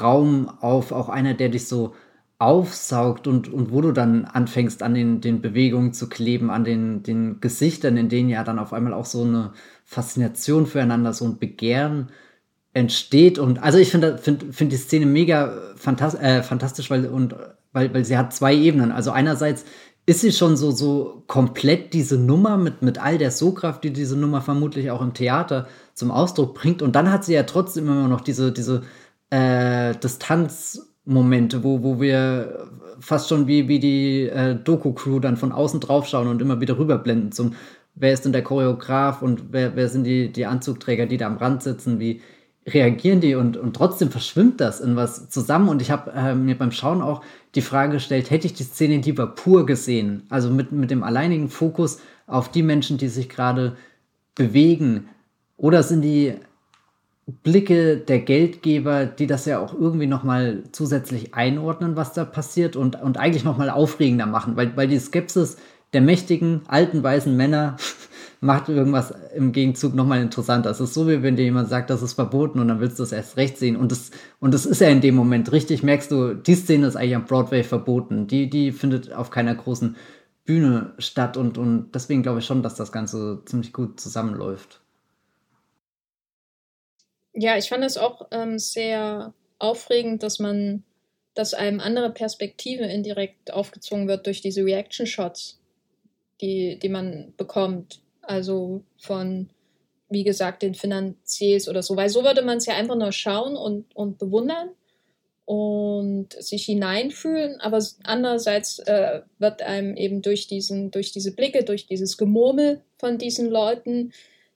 Raum auf, auch einer, der dich so aufsaugt und, und wo du dann anfängst, an den, den Bewegungen zu kleben, an den, den Gesichtern, in denen ja dann auf einmal auch so eine Faszination füreinander, so ein Begehren entsteht. Und also ich finde find, find die Szene mega fantas äh, fantastisch, weil, und, weil, weil sie hat zwei Ebenen. Also einerseits ist sie schon so, so komplett diese Nummer mit, mit all der Sogkraft, die diese Nummer vermutlich auch im Theater zum Ausdruck bringt. Und dann hat sie ja trotzdem immer noch diese, diese äh, Distanzmomente, wo, wo wir fast schon wie, wie die äh, Doku-Crew dann von außen draufschauen und immer wieder rüberblenden zum wer ist denn der Choreograf und wer, wer sind die, die Anzugträger, die da am Rand sitzen, wie reagieren die? Und, und trotzdem verschwimmt das in was zusammen. Und ich habe äh, mir beim Schauen auch die Frage gestellt, hätte ich die Szene lieber pur gesehen, also mit, mit dem alleinigen Fokus auf die Menschen, die sich gerade bewegen, oder sind die Blicke der Geldgeber, die das ja auch irgendwie nochmal zusätzlich einordnen, was da passiert und, und eigentlich nochmal aufregender machen, weil, weil die Skepsis der mächtigen, alten, weißen Männer <laughs> macht irgendwas im Gegenzug nochmal interessanter. Es ist so, wie wenn dir jemand sagt, das ist verboten und dann willst du es erst recht sehen. Und das, und das ist ja in dem Moment richtig, merkst du, die Szene ist eigentlich am Broadway verboten. Die, die findet auf keiner großen Bühne statt und, und deswegen glaube ich schon, dass das Ganze ziemlich gut zusammenläuft. Ja, ich fand es auch ähm, sehr aufregend, dass man, dass einem andere Perspektive indirekt aufgezwungen wird durch diese Reaction-Shots, die, die man bekommt. Also von, wie gesagt, den Finanziers oder so. Weil so würde man es ja einfach nur schauen und, und bewundern und sich hineinfühlen, aber andererseits äh, wird einem eben durch diesen, durch diese Blicke, durch dieses Gemurmel von diesen Leuten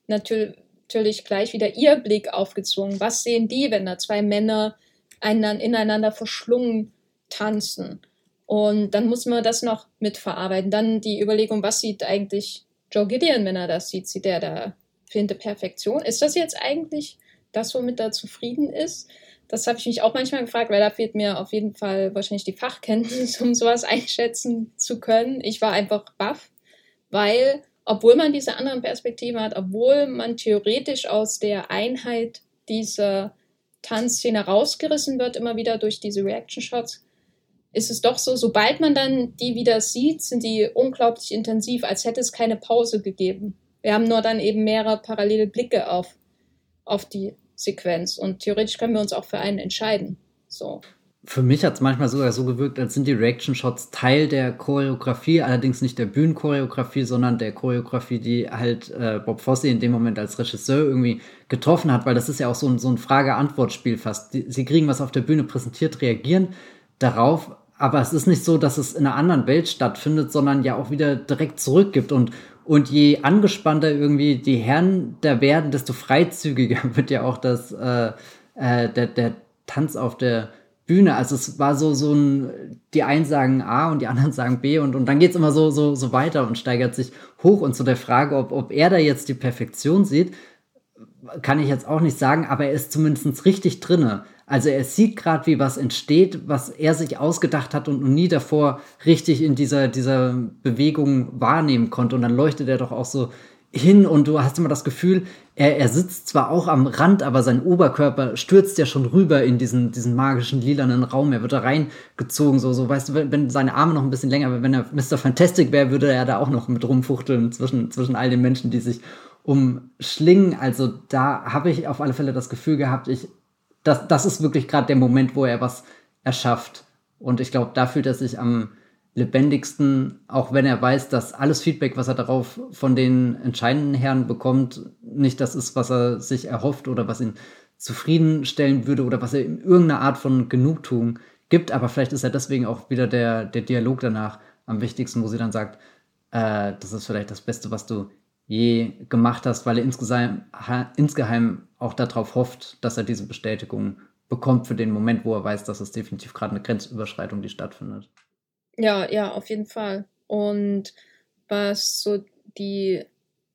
natürlich, natürlich gleich wieder ihr Blick aufgezwungen. Was sehen die, wenn da zwei Männer einander, ineinander verschlungen tanzen? Und dann muss man das noch mitverarbeiten. Dann die Überlegung, was sieht eigentlich Joe Gideon, wenn er das sieht? Sieht er da finde Perfektion? Ist das jetzt eigentlich das, womit er zufrieden ist? Das habe ich mich auch manchmal gefragt, weil da fehlt mir auf jeden Fall wahrscheinlich die Fachkenntnis, <laughs> um sowas einschätzen zu können. Ich war einfach baff, weil, obwohl man diese anderen Perspektiven hat, obwohl man theoretisch aus der Einheit dieser Tanzszene rausgerissen wird, immer wieder durch diese Reaction-Shots, ist es doch so, sobald man dann die wieder sieht, sind die unglaublich intensiv, als hätte es keine Pause gegeben. Wir haben nur dann eben mehrere parallele Blicke auf, auf die Sequenz. Und theoretisch können wir uns auch für einen entscheiden. So. Für mich hat es manchmal sogar so gewirkt, als sind die Reaction-Shots Teil der Choreografie, allerdings nicht der Bühnenchoreografie, sondern der Choreografie, die halt äh, Bob Fosse in dem Moment als Regisseur irgendwie getroffen hat, weil das ist ja auch so ein, so ein Frage-Antwort-Spiel fast. Die, sie kriegen was auf der Bühne präsentiert, reagieren darauf, aber es ist nicht so, dass es in einer anderen Welt stattfindet, sondern ja auch wieder direkt zurückgibt und und je angespannter irgendwie die Herren da werden, desto freizügiger <laughs> wird ja auch das, äh, äh, der, der Tanz auf der Bühne. Also es war so, so ein, die einen sagen A und die anderen sagen B und, und dann geht es immer so, so, so weiter und steigert sich hoch. Und zu der Frage, ob, ob er da jetzt die Perfektion sieht, kann ich jetzt auch nicht sagen, aber er ist zumindest richtig drinne. Also er sieht gerade, wie was entsteht, was er sich ausgedacht hat und nie davor richtig in dieser, dieser Bewegung wahrnehmen konnte. Und dann leuchtet er doch auch so hin und du hast immer das Gefühl, er, er sitzt zwar auch am Rand, aber sein Oberkörper stürzt ja schon rüber in diesen, diesen magischen lilanen Raum. Er wird da reingezogen, so, so, weißt du, wenn, wenn seine Arme noch ein bisschen länger, wenn er Mr. Fantastic wäre, würde er da auch noch mit rumfuchteln zwischen, zwischen all den Menschen, die sich umschlingen. Also da habe ich auf alle Fälle das Gefühl gehabt, ich das, das ist wirklich gerade der Moment, wo er was erschafft. Und ich glaube, da fühlt er sich am lebendigsten, auch wenn er weiß, dass alles Feedback, was er darauf von den entscheidenden Herren bekommt, nicht das ist, was er sich erhofft oder was ihn zufriedenstellen würde oder was er in irgendeiner Art von Genugtuung gibt. Aber vielleicht ist er deswegen auch wieder der, der Dialog danach am wichtigsten, wo sie dann sagt, äh, das ist vielleicht das Beste, was du je gemacht hast, weil er insgeheim, insgeheim auch darauf hofft, dass er diese Bestätigung bekommt für den Moment, wo er weiß, dass es definitiv gerade eine Grenzüberschreitung, die stattfindet. Ja, ja, auf jeden Fall. Und was so die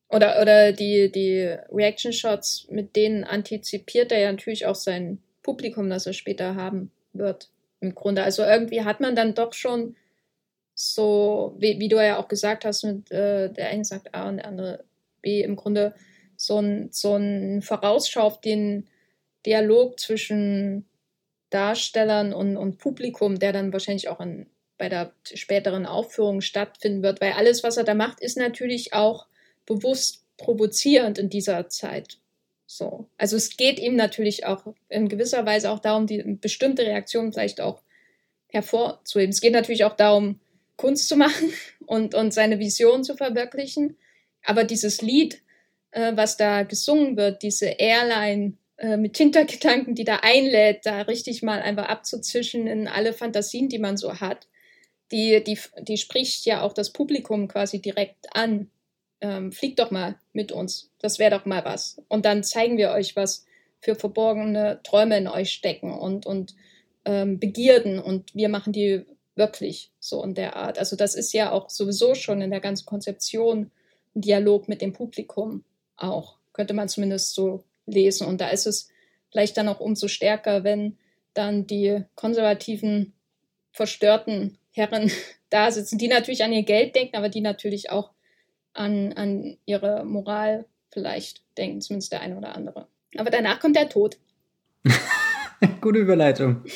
oder, oder die, die Reaction Shots, mit denen antizipiert er ja natürlich auch sein Publikum, das er später haben wird. Im Grunde. Also irgendwie hat man dann doch schon so, wie, wie du ja auch gesagt hast, mit äh, der eine sagt A und der andere B, im Grunde so ein, so ein Vorausschau auf den Dialog zwischen Darstellern und, und Publikum, der dann wahrscheinlich auch in, bei der späteren Aufführung stattfinden wird, weil alles, was er da macht, ist natürlich auch bewusst provozierend in dieser Zeit. So. Also es geht ihm natürlich auch in gewisser Weise auch darum, die bestimmte Reaktion vielleicht auch hervorzuheben. Es geht natürlich auch darum, Kunst zu machen <laughs> und, und seine Vision zu verwirklichen. Aber dieses Lied, äh, was da gesungen wird, diese Airline äh, mit Hintergedanken, die da einlädt, da richtig mal einfach abzuzischen in alle Fantasien, die man so hat, die, die, die spricht ja auch das Publikum quasi direkt an. ähm, fliegt doch mal mit uns. Das wäre doch mal was. Und dann zeigen wir euch, was für verborgene Träume in euch stecken und, und ähm, Begierden und wir machen die wirklich so in der Art. Also das ist ja auch sowieso schon in der ganzen Konzeption ein Dialog mit dem Publikum auch, könnte man zumindest so lesen. Und da ist es vielleicht dann auch umso stärker, wenn dann die konservativen, verstörten Herren <laughs> da sitzen, die natürlich an ihr Geld denken, aber die natürlich auch an, an ihre Moral vielleicht denken, zumindest der eine oder andere. Aber danach kommt der Tod. <laughs> Gute Überleitung. <laughs>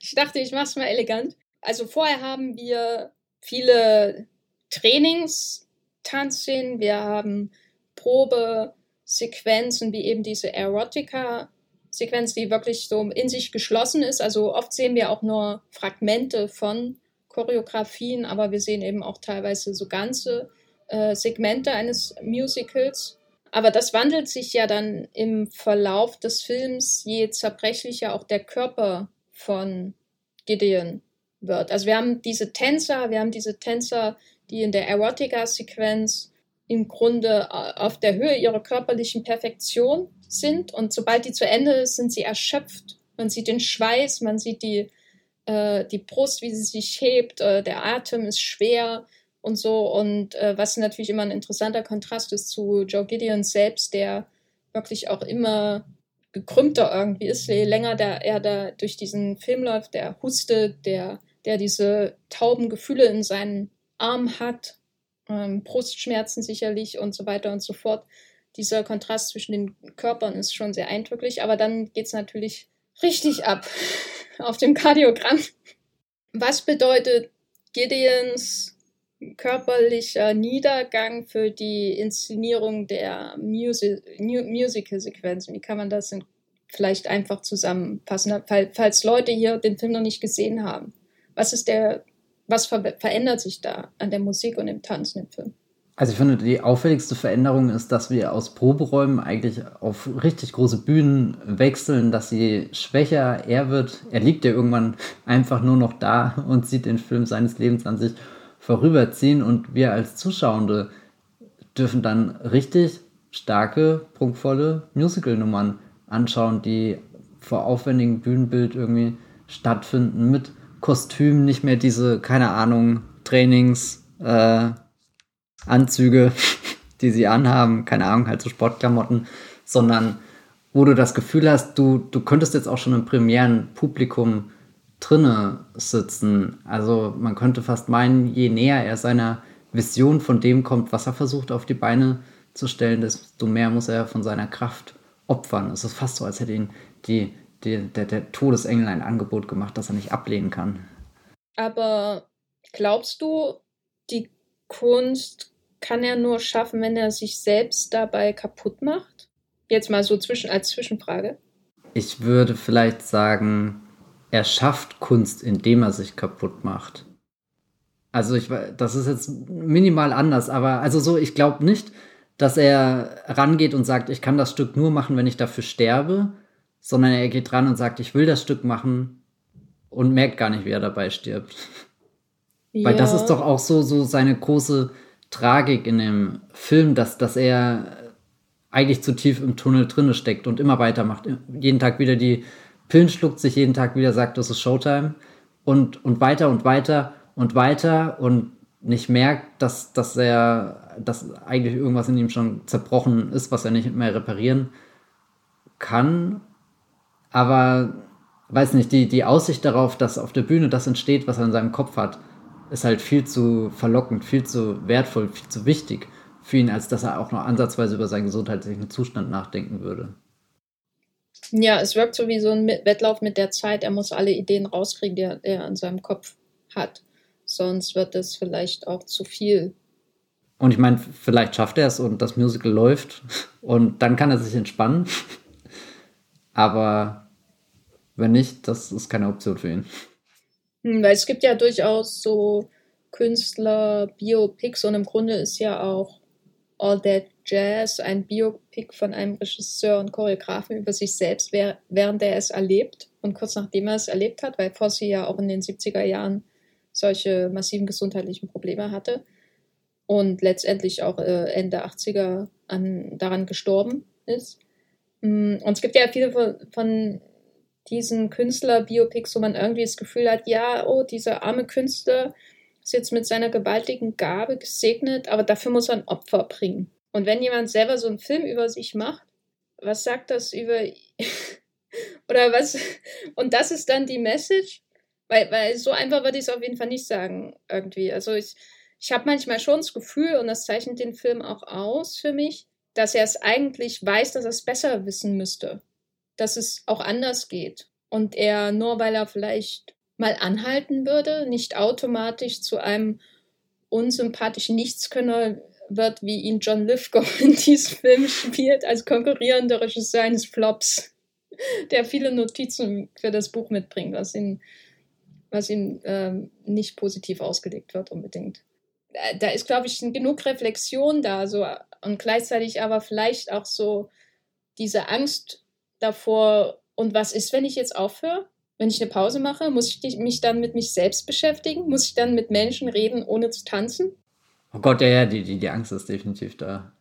Ich dachte, ich mache es mal elegant. Also vorher haben wir viele Trainings, Tanzszenen, wir haben Probesequenzen, wie eben diese Erotica-Sequenz, die wirklich so in sich geschlossen ist. Also oft sehen wir auch nur Fragmente von Choreografien, aber wir sehen eben auch teilweise so ganze äh, Segmente eines Musicals. Aber das wandelt sich ja dann im Verlauf des Films, je zerbrechlicher auch der Körper von Gideon wird. Also wir haben diese Tänzer, wir haben diese Tänzer, die in der Erotica-Sequenz im Grunde äh, auf der Höhe ihrer körperlichen Perfektion sind und sobald die zu Ende ist, sind sie erschöpft. Man sieht den Schweiß, man sieht die, äh, die Brust, wie sie sich hebt, äh, der Atem ist schwer und so. Und äh, was natürlich immer ein interessanter Kontrast ist zu Joe Gideon selbst, der wirklich auch immer gekrümmter irgendwie ist, je länger der, er da durch diesen Film läuft, der hustet, der der diese tauben Gefühle in seinen Arm hat, ähm, Brustschmerzen sicherlich und so weiter und so fort. Dieser Kontrast zwischen den Körpern ist schon sehr eindrücklich, aber dann geht es natürlich richtig ab <laughs> auf dem Kardiogramm. Was bedeutet Gideons körperlicher Niedergang für die Inszenierung der Musi Musical-Sequenzen? Wie kann man das vielleicht einfach zusammenfassen, falls Leute hier den Film noch nicht gesehen haben? Was ist der, was ver verändert sich da an der Musik und im Tanzen im Film? Also ich finde, die auffälligste Veränderung ist, dass wir aus Proberäumen eigentlich auf richtig große Bühnen wechseln, dass sie schwächer er wird. Er liegt ja irgendwann einfach nur noch da und sieht den Film seines Lebens an sich vorüberziehen und wir als Zuschauende dürfen dann richtig starke, prunkvolle Musical-Nummern anschauen, die vor aufwendigem Bühnenbild irgendwie stattfinden mit Kostüm, nicht mehr diese, keine Ahnung, Trainings, äh, Anzüge, <laughs> die sie anhaben, keine Ahnung, halt so Sportklamotten, sondern wo du das Gefühl hast, du, du könntest jetzt auch schon im primären Publikum drinne sitzen. Also man könnte fast meinen, je näher er seiner Vision von dem kommt, was er versucht auf die Beine zu stellen, desto mehr muss er von seiner Kraft opfern. Es ist fast so, als hätte ihn die die, der, der Todesengel ein Angebot gemacht, das er nicht ablehnen kann. Aber glaubst du, die Kunst kann er nur schaffen, wenn er sich selbst dabei kaputt macht? Jetzt mal so zwischen, als Zwischenfrage. Ich würde vielleicht sagen, er schafft Kunst, indem er sich kaputt macht. Also ich das ist jetzt minimal anders, aber also so, ich glaube nicht, dass er rangeht und sagt, ich kann das Stück nur machen, wenn ich dafür sterbe, sondern er geht dran und sagt, ich will das Stück machen und merkt gar nicht, wie er dabei stirbt. Ja. Weil das ist doch auch so, so seine große Tragik in dem Film, dass, dass er eigentlich zu tief im Tunnel drinne steckt und immer weitermacht. Jeden Tag wieder die Pillen schluckt, sich jeden Tag wieder sagt, das ist Showtime und, und weiter und weiter und weiter und nicht merkt, dass, dass er, dass eigentlich irgendwas in ihm schon zerbrochen ist, was er nicht mehr reparieren kann aber weiß nicht, die, die Aussicht darauf, dass auf der Bühne das entsteht, was er in seinem Kopf hat, ist halt viel zu verlockend, viel zu wertvoll, viel zu wichtig für ihn, als dass er auch noch ansatzweise über seinen gesundheitlichen Zustand nachdenken würde. Ja, es wirkt so wie so ein Wettlauf mit der Zeit. Er muss alle Ideen rauskriegen, die er, in seinem Kopf hat. Sonst wird es vielleicht auch zu viel. Und ich meine, vielleicht schafft er es und das Musical läuft <laughs> und dann kann er sich entspannen. <laughs> Aber wenn nicht, das ist keine Option für ihn. Hm, weil es gibt ja durchaus so Künstler, Biopics und im Grunde ist ja auch All That Jazz ein Biopic von einem Regisseur und Choreografen über sich selbst, während er es erlebt und kurz nachdem er es erlebt hat, weil Fosse ja auch in den 70er Jahren solche massiven gesundheitlichen Probleme hatte. und letztendlich auch äh, Ende 80er an, daran gestorben ist. Mm, und es gibt ja viele von, von diesen Künstler-Biopics, wo man irgendwie das Gefühl hat, ja, oh, dieser arme Künstler ist jetzt mit seiner gewaltigen Gabe gesegnet, aber dafür muss er ein Opfer bringen. Und wenn jemand selber so einen Film über sich macht, was sagt das über <laughs> oder was? Und das ist dann die Message, weil, weil so einfach würde ich es auf jeden Fall nicht sagen irgendwie. Also ich, ich habe manchmal schon das Gefühl und das zeichnet den Film auch aus für mich, dass er es eigentlich weiß, dass er es besser wissen müsste, dass es auch anders geht und er nur weil er vielleicht mal anhalten würde, nicht automatisch zu einem unsympathischen Nichtskönner wird, wie ihn John Lithgow <laughs> in diesem Film spielt, als konkurrierender Regisseur eines Flops, der viele Notizen für das Buch mitbringt, was ihm, was ihm ähm, nicht positiv ausgelegt wird unbedingt. Da ist, glaube ich, genug Reflexion da, so und gleichzeitig aber vielleicht auch so diese Angst davor, und was ist, wenn ich jetzt aufhöre? Wenn ich eine Pause mache, muss ich mich dann mit mich selbst beschäftigen? Muss ich dann mit Menschen reden, ohne zu tanzen? Oh Gott, ja, ja, die, die, die Angst ist definitiv da.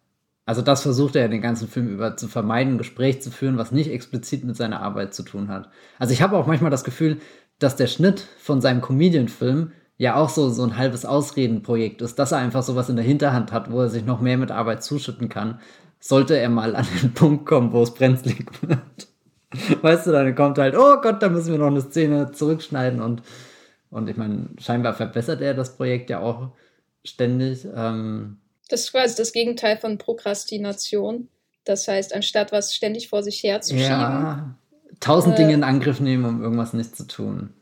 Also das versucht er ja den ganzen Film über zu vermeiden, ein Gespräch zu führen, was nicht explizit mit seiner Arbeit zu tun hat. Also ich habe auch manchmal das Gefühl, dass der Schnitt von seinem Comedian-Film ja auch so, so ein halbes Ausredenprojekt ist, dass er einfach sowas in der Hinterhand hat, wo er sich noch mehr mit Arbeit zuschütten kann, sollte er mal an den <laughs> Punkt kommen, wo es brenzlig wird. Weißt du, dann kommt halt, oh Gott, da müssen wir noch eine Szene zurückschneiden und, und ich meine, scheinbar verbessert er das Projekt ja auch ständig. Ähm, das ist quasi das Gegenteil von Prokrastination. Das heißt, anstatt was ständig vor sich herzuschieben. Ja, tausend äh, Dinge in Angriff nehmen, um irgendwas nicht zu tun.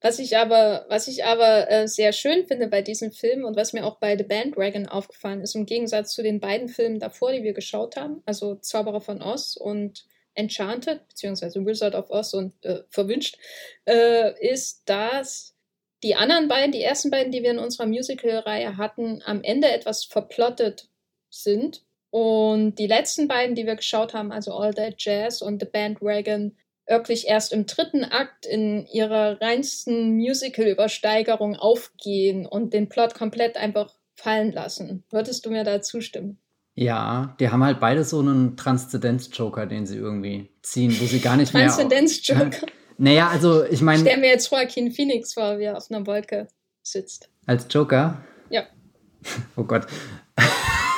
Was ich aber, was ich aber äh, sehr schön finde bei diesem Film und was mir auch bei The Bandwagon aufgefallen ist, im Gegensatz zu den beiden Filmen davor, die wir geschaut haben, also Zauberer von Oz und Enchanted, beziehungsweise Wizard of Oz und äh, Verwünscht, äh, ist, dass die anderen beiden, die ersten beiden, die wir in unserer Musical-Reihe hatten, am Ende etwas verplottet sind. Und die letzten beiden, die wir geschaut haben, also All That Jazz und The Bandwagon, wirklich erst im dritten Akt in ihrer reinsten Musical-Übersteigerung aufgehen und den Plot komplett einfach fallen lassen. Würdest du mir da zustimmen? Ja, die haben halt beide so einen Transzendenz-Joker, den sie irgendwie ziehen, wo sie gar nicht mehr. Transzendenz-Joker. <laughs> Naja, also ich meine. Stell mir jetzt Joaquin Phoenix vor, wie er auf einer Wolke sitzt. Als Joker? Ja. <laughs> oh Gott.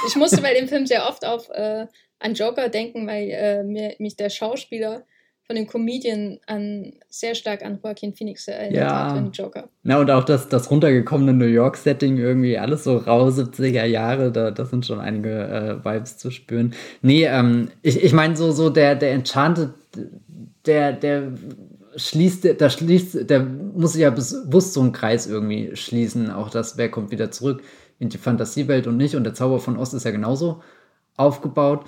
ich musste bei dem Film sehr oft auf äh, an Joker denken, weil äh, mir, mich der Schauspieler von dem Comedian an sehr stark an Joaquin Phoenix erinnert ja. hat, Joker. Na, und auch das, das runtergekommene New York-Setting, irgendwie alles so rau 70er Jahre, da das sind schon einige äh, Vibes zu spüren. Nee, ähm, ich, ich meine, so, so der, der Enchanted, der, der schließt, da schließt, der muss sich ja bewusst so einen Kreis irgendwie schließen. Auch das, wer kommt wieder zurück in die Fantasiewelt und nicht. Und der Zauber von Ost ist ja genauso aufgebaut.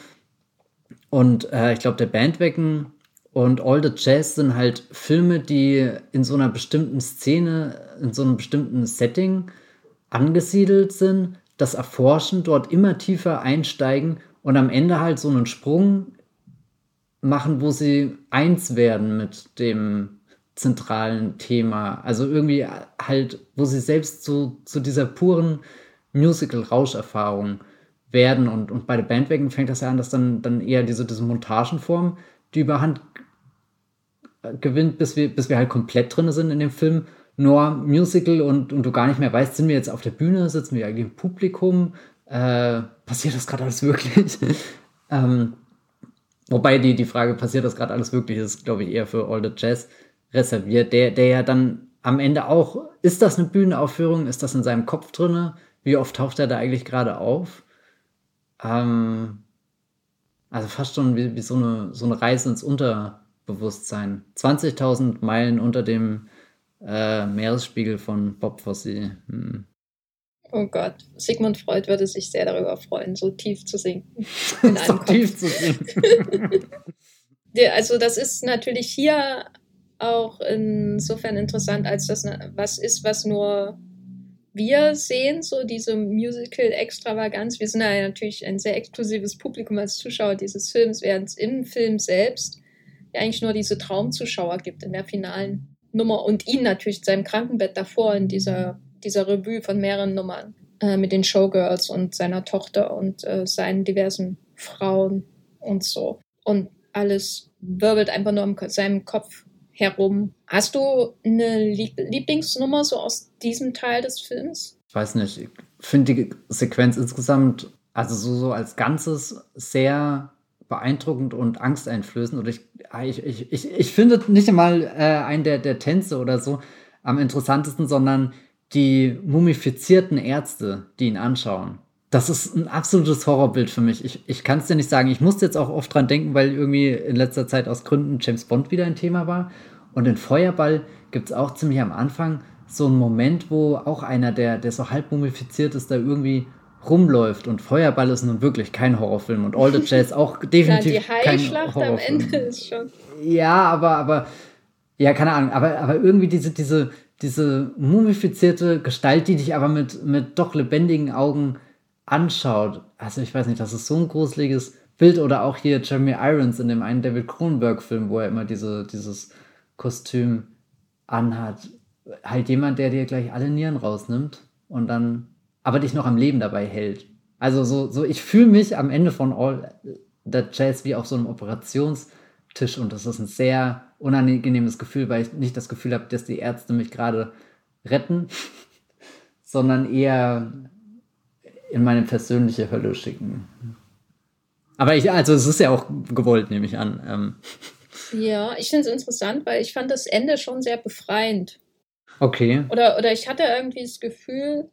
Und äh, ich glaube, der Bandwagon und All the Jazz sind halt Filme, die in so einer bestimmten Szene, in so einem bestimmten Setting angesiedelt sind, das Erforschen, dort immer tiefer einsteigen und am Ende halt so einen Sprung machen, wo sie eins werden mit dem zentralen Thema. Also irgendwie halt, wo sie selbst zu, zu dieser puren Musical-Rauscherfahrung werden. Und, und bei der Bandwagon fängt das ja an, dass dann, dann eher diese, diese Montagenform die Überhand gewinnt, bis wir, bis wir halt komplett drin sind in dem Film. Nur Musical und, und du gar nicht mehr weißt, sind wir jetzt auf der Bühne, sitzen wir eigentlich im Publikum, äh, passiert das gerade alles wirklich? <laughs> ähm, Wobei die, die Frage, passiert das gerade alles wirklich, ist, glaube ich, eher für All the Jazz reserviert, der, der ja dann am Ende auch, ist das eine Bühnenaufführung, ist das in seinem Kopf drinne? Wie oft taucht er da eigentlich gerade auf? Ähm, also fast schon wie, wie so, eine, so eine Reise ins Unterbewusstsein. 20.000 Meilen unter dem äh, Meeresspiegel von Bob Fosse. Hm. Oh Gott, Sigmund Freud würde sich sehr darüber freuen, so tief zu sinken. <laughs> so tief zu sinken. <laughs> also das ist natürlich hier auch insofern interessant, als das was ist, was nur wir sehen, so diese Musical-Extravaganz. Wir sind ja natürlich ein sehr exklusives Publikum als Zuschauer dieses Films, während es im Film selbst eigentlich nur diese Traumzuschauer gibt in der finalen Nummer und ihn natürlich in seinem Krankenbett davor in dieser dieser Revue von mehreren Nummern. äh, mit den Showgirls und seiner Tochter und äh, seinen diversen Frauen und so. Und alles wirbelt einfach nur in seinem Kopf herum. Hast du eine Lieblingsnummer so aus diesem Teil des Films? Ich weiß nicht. Ich finde die Sequenz insgesamt, also so, so als Ganzes, sehr beeindruckend und angsteinflößend. Und ich, ich, ich, ich, ich finde nicht einmal äh, einen der, der Tänze oder so am interessantesten, sondern die mumifizierten Ärzte, die ihn anschauen. Das ist ein absolutes Horrorbild für mich. Ich, ich kann es dir nicht sagen. Ich musste jetzt auch oft dran denken, weil irgendwie in letzter Zeit aus Gründen James Bond wieder ein Thema war. Und in Feuerball gibt es auch ziemlich am Anfang so einen Moment, wo auch einer, der, der so halb mumifiziert ist, da irgendwie rumläuft. Und Feuerball ist nun wirklich kein Horrorfilm. Und All the Jazz <laughs> auch definitiv ja, die kein Horrorfilm. am Ende ist schon. Ja, aber, aber, ja, keine Ahnung. Aber, aber irgendwie diese, diese, diese mumifizierte Gestalt, die dich aber mit, mit doch lebendigen Augen anschaut. Also ich weiß nicht, das ist so ein gruseliges Bild. Oder auch hier Jeremy Irons in dem einen David Cronenberg-Film, wo er immer diese, dieses Kostüm anhat. Halt jemand, der dir gleich alle Nieren rausnimmt und dann aber dich noch am Leben dabei hält. Also so, so ich fühle mich am Ende von All That Jazz wie auf so einem Operationstisch und das ist ein sehr unangenehmes Gefühl, weil ich nicht das Gefühl habe, dass die Ärzte mich gerade retten, <laughs> sondern eher in meine persönliche Hölle schicken. Aber ich, also es ist ja auch gewollt, nehme ich an. Ähm. Ja, ich finde es interessant, weil ich fand das Ende schon sehr befreiend. Okay. Oder, oder ich hatte irgendwie das Gefühl,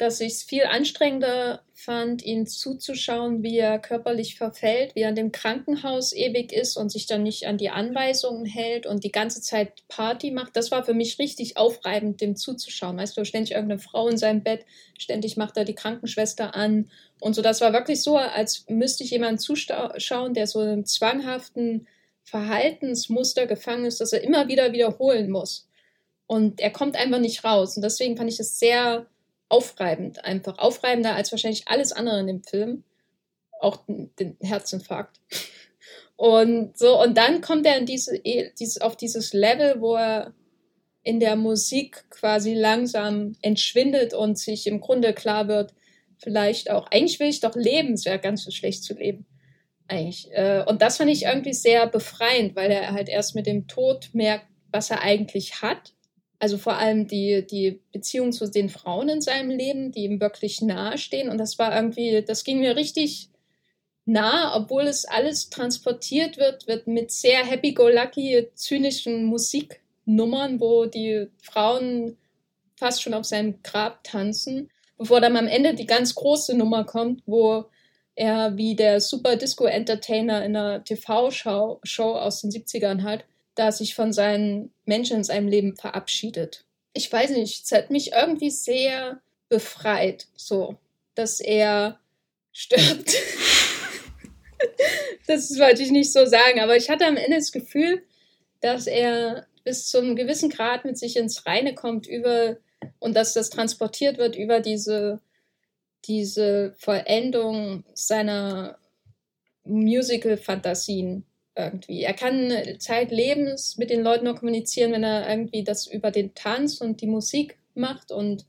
dass ich es viel anstrengender fand, ihn zuzuschauen, wie er körperlich verfällt, wie er in dem Krankenhaus ewig ist und sich dann nicht an die Anweisungen hält und die ganze Zeit Party macht. Das war für mich richtig aufreibend, dem zuzuschauen. Weißt du, ständig irgendeine Frau in seinem Bett, ständig macht er die Krankenschwester an und so. Das war wirklich so, als müsste ich jemanden zuschauen, der so einen zwanghaften Verhaltensmuster gefangen ist, das er immer wieder wiederholen muss. Und er kommt einfach nicht raus. Und deswegen fand ich das sehr aufreibend, einfach aufreibender als wahrscheinlich alles andere in dem Film. Auch den Herzinfarkt. Und so, und dann kommt er in diese, e, dieses, auf dieses Level, wo er in der Musik quasi langsam entschwindet und sich im Grunde klar wird, vielleicht auch, eigentlich will ich doch leben, es wäre ganz so schlecht zu leben. Eigentlich. Äh, und das fand ich irgendwie sehr befreiend, weil er halt erst mit dem Tod merkt, was er eigentlich hat also vor allem die, die Beziehung zu den Frauen in seinem Leben, die ihm wirklich nahe stehen. Und das war irgendwie, das ging mir richtig nah, obwohl es alles transportiert wird, wird mit sehr happy-go-lucky, zynischen Musiknummern, wo die Frauen fast schon auf seinem Grab tanzen, bevor dann am Ende die ganz große Nummer kommt, wo er wie der Super Disco Entertainer in einer TV-Show Show aus den 70ern halt da sich von seinen Menschen in seinem Leben verabschiedet. Ich weiß nicht, es hat mich irgendwie sehr befreit, so, dass er stirbt. <laughs> das wollte ich nicht so sagen, aber ich hatte am Ende das Gefühl, dass er bis zu einem gewissen Grad mit sich ins Reine kommt über und dass das transportiert wird über diese, diese Vollendung seiner Musical-Fantasien irgendwie. Er kann zeitlebens mit den Leuten nur kommunizieren, wenn er irgendwie das über den Tanz und die Musik macht und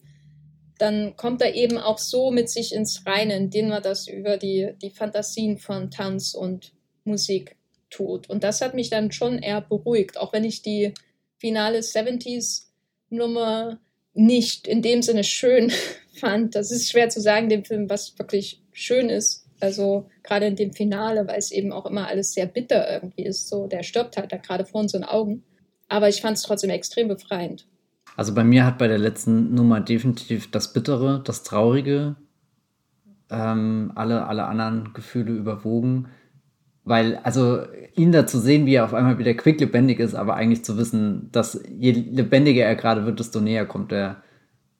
dann kommt er eben auch so mit sich ins Reine, indem er das über die, die Fantasien von Tanz und Musik tut. Und das hat mich dann schon eher beruhigt, auch wenn ich die finale 70s Nummer nicht in dem Sinne schön <laughs> fand. Das ist schwer zu sagen, dem Film, was wirklich schön ist. Also gerade in dem Finale, weil es eben auch immer alles sehr bitter irgendwie ist. So, der stirbt halt da gerade vor unseren Augen. Aber ich fand es trotzdem extrem befreiend. Also bei mir hat bei der letzten Nummer definitiv das Bittere, das Traurige, ähm, alle, alle anderen Gefühle überwogen. Weil, also ihn da zu sehen, wie er auf einmal wieder quicklebendig ist, aber eigentlich zu wissen, dass je lebendiger er gerade wird, desto näher kommt er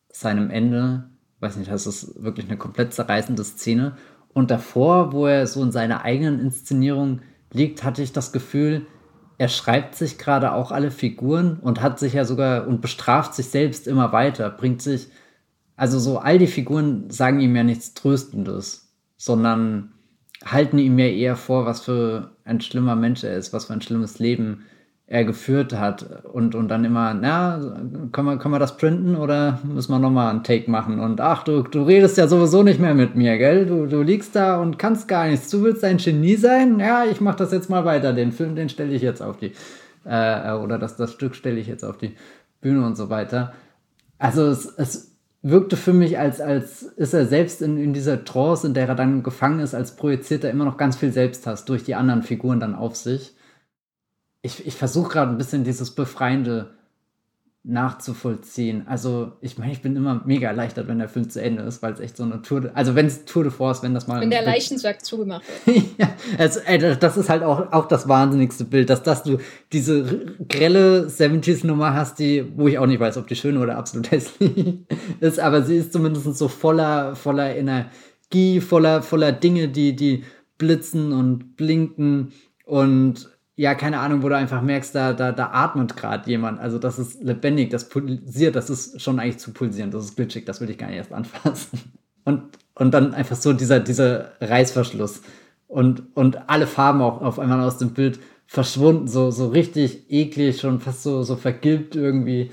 seinem Ende. Weiß nicht, das ist wirklich eine komplett zerreißende Szene. Und davor, wo er so in seiner eigenen Inszenierung liegt, hatte ich das Gefühl, er schreibt sich gerade auch alle Figuren und hat sich ja sogar und bestraft sich selbst immer weiter, bringt sich, also so all die Figuren sagen ihm ja nichts Tröstendes, sondern halten ihm ja eher vor, was für ein schlimmer Mensch er ist, was für ein schlimmes Leben er geführt hat und, und dann immer, na, können wir, können wir das printen oder müssen wir nochmal einen Take machen? Und ach, du, du redest ja sowieso nicht mehr mit mir, gell? Du, du liegst da und kannst gar nichts. Du willst ein Genie sein? Ja, ich mach das jetzt mal weiter. Den Film, den stelle ich jetzt auf die, äh, oder das, das Stück stelle ich jetzt auf die Bühne und so weiter. Also es, es wirkte für mich, als, als ist er selbst in, in dieser Trance, in der er dann gefangen ist, als projiziert er immer noch ganz viel Selbsthass durch die anderen Figuren dann auf sich ich, ich versuche gerade ein bisschen dieses Befreiende nachzuvollziehen. Also, ich meine, ich bin immer mega erleichtert, wenn der Film zu Ende ist, weil es echt so eine Tour, de, also wenn es Tour de Force, wenn das mal. Wenn der Leichensack zugemacht wird. <laughs> ja, also, ey, das ist halt auch, auch das wahnsinnigste Bild, dass, dass du diese grelle 70s-Nummer hast, die, wo ich auch nicht weiß, ob die schön oder absolut <laughs> hässlich ist, aber sie ist zumindest so voller, voller Energie, voller, voller Dinge, die, die blitzen und blinken und ja, keine Ahnung, wo du einfach merkst, da, da, da atmet gerade jemand. Also das ist lebendig, das pulsiert, das ist schon eigentlich zu pulsieren, das ist glitschig, das will ich gar nicht erst anfassen. Und, und dann einfach so dieser, dieser Reißverschluss und, und alle Farben auch auf einmal aus dem Bild verschwunden, so, so richtig eklig, schon fast so, so vergilbt irgendwie.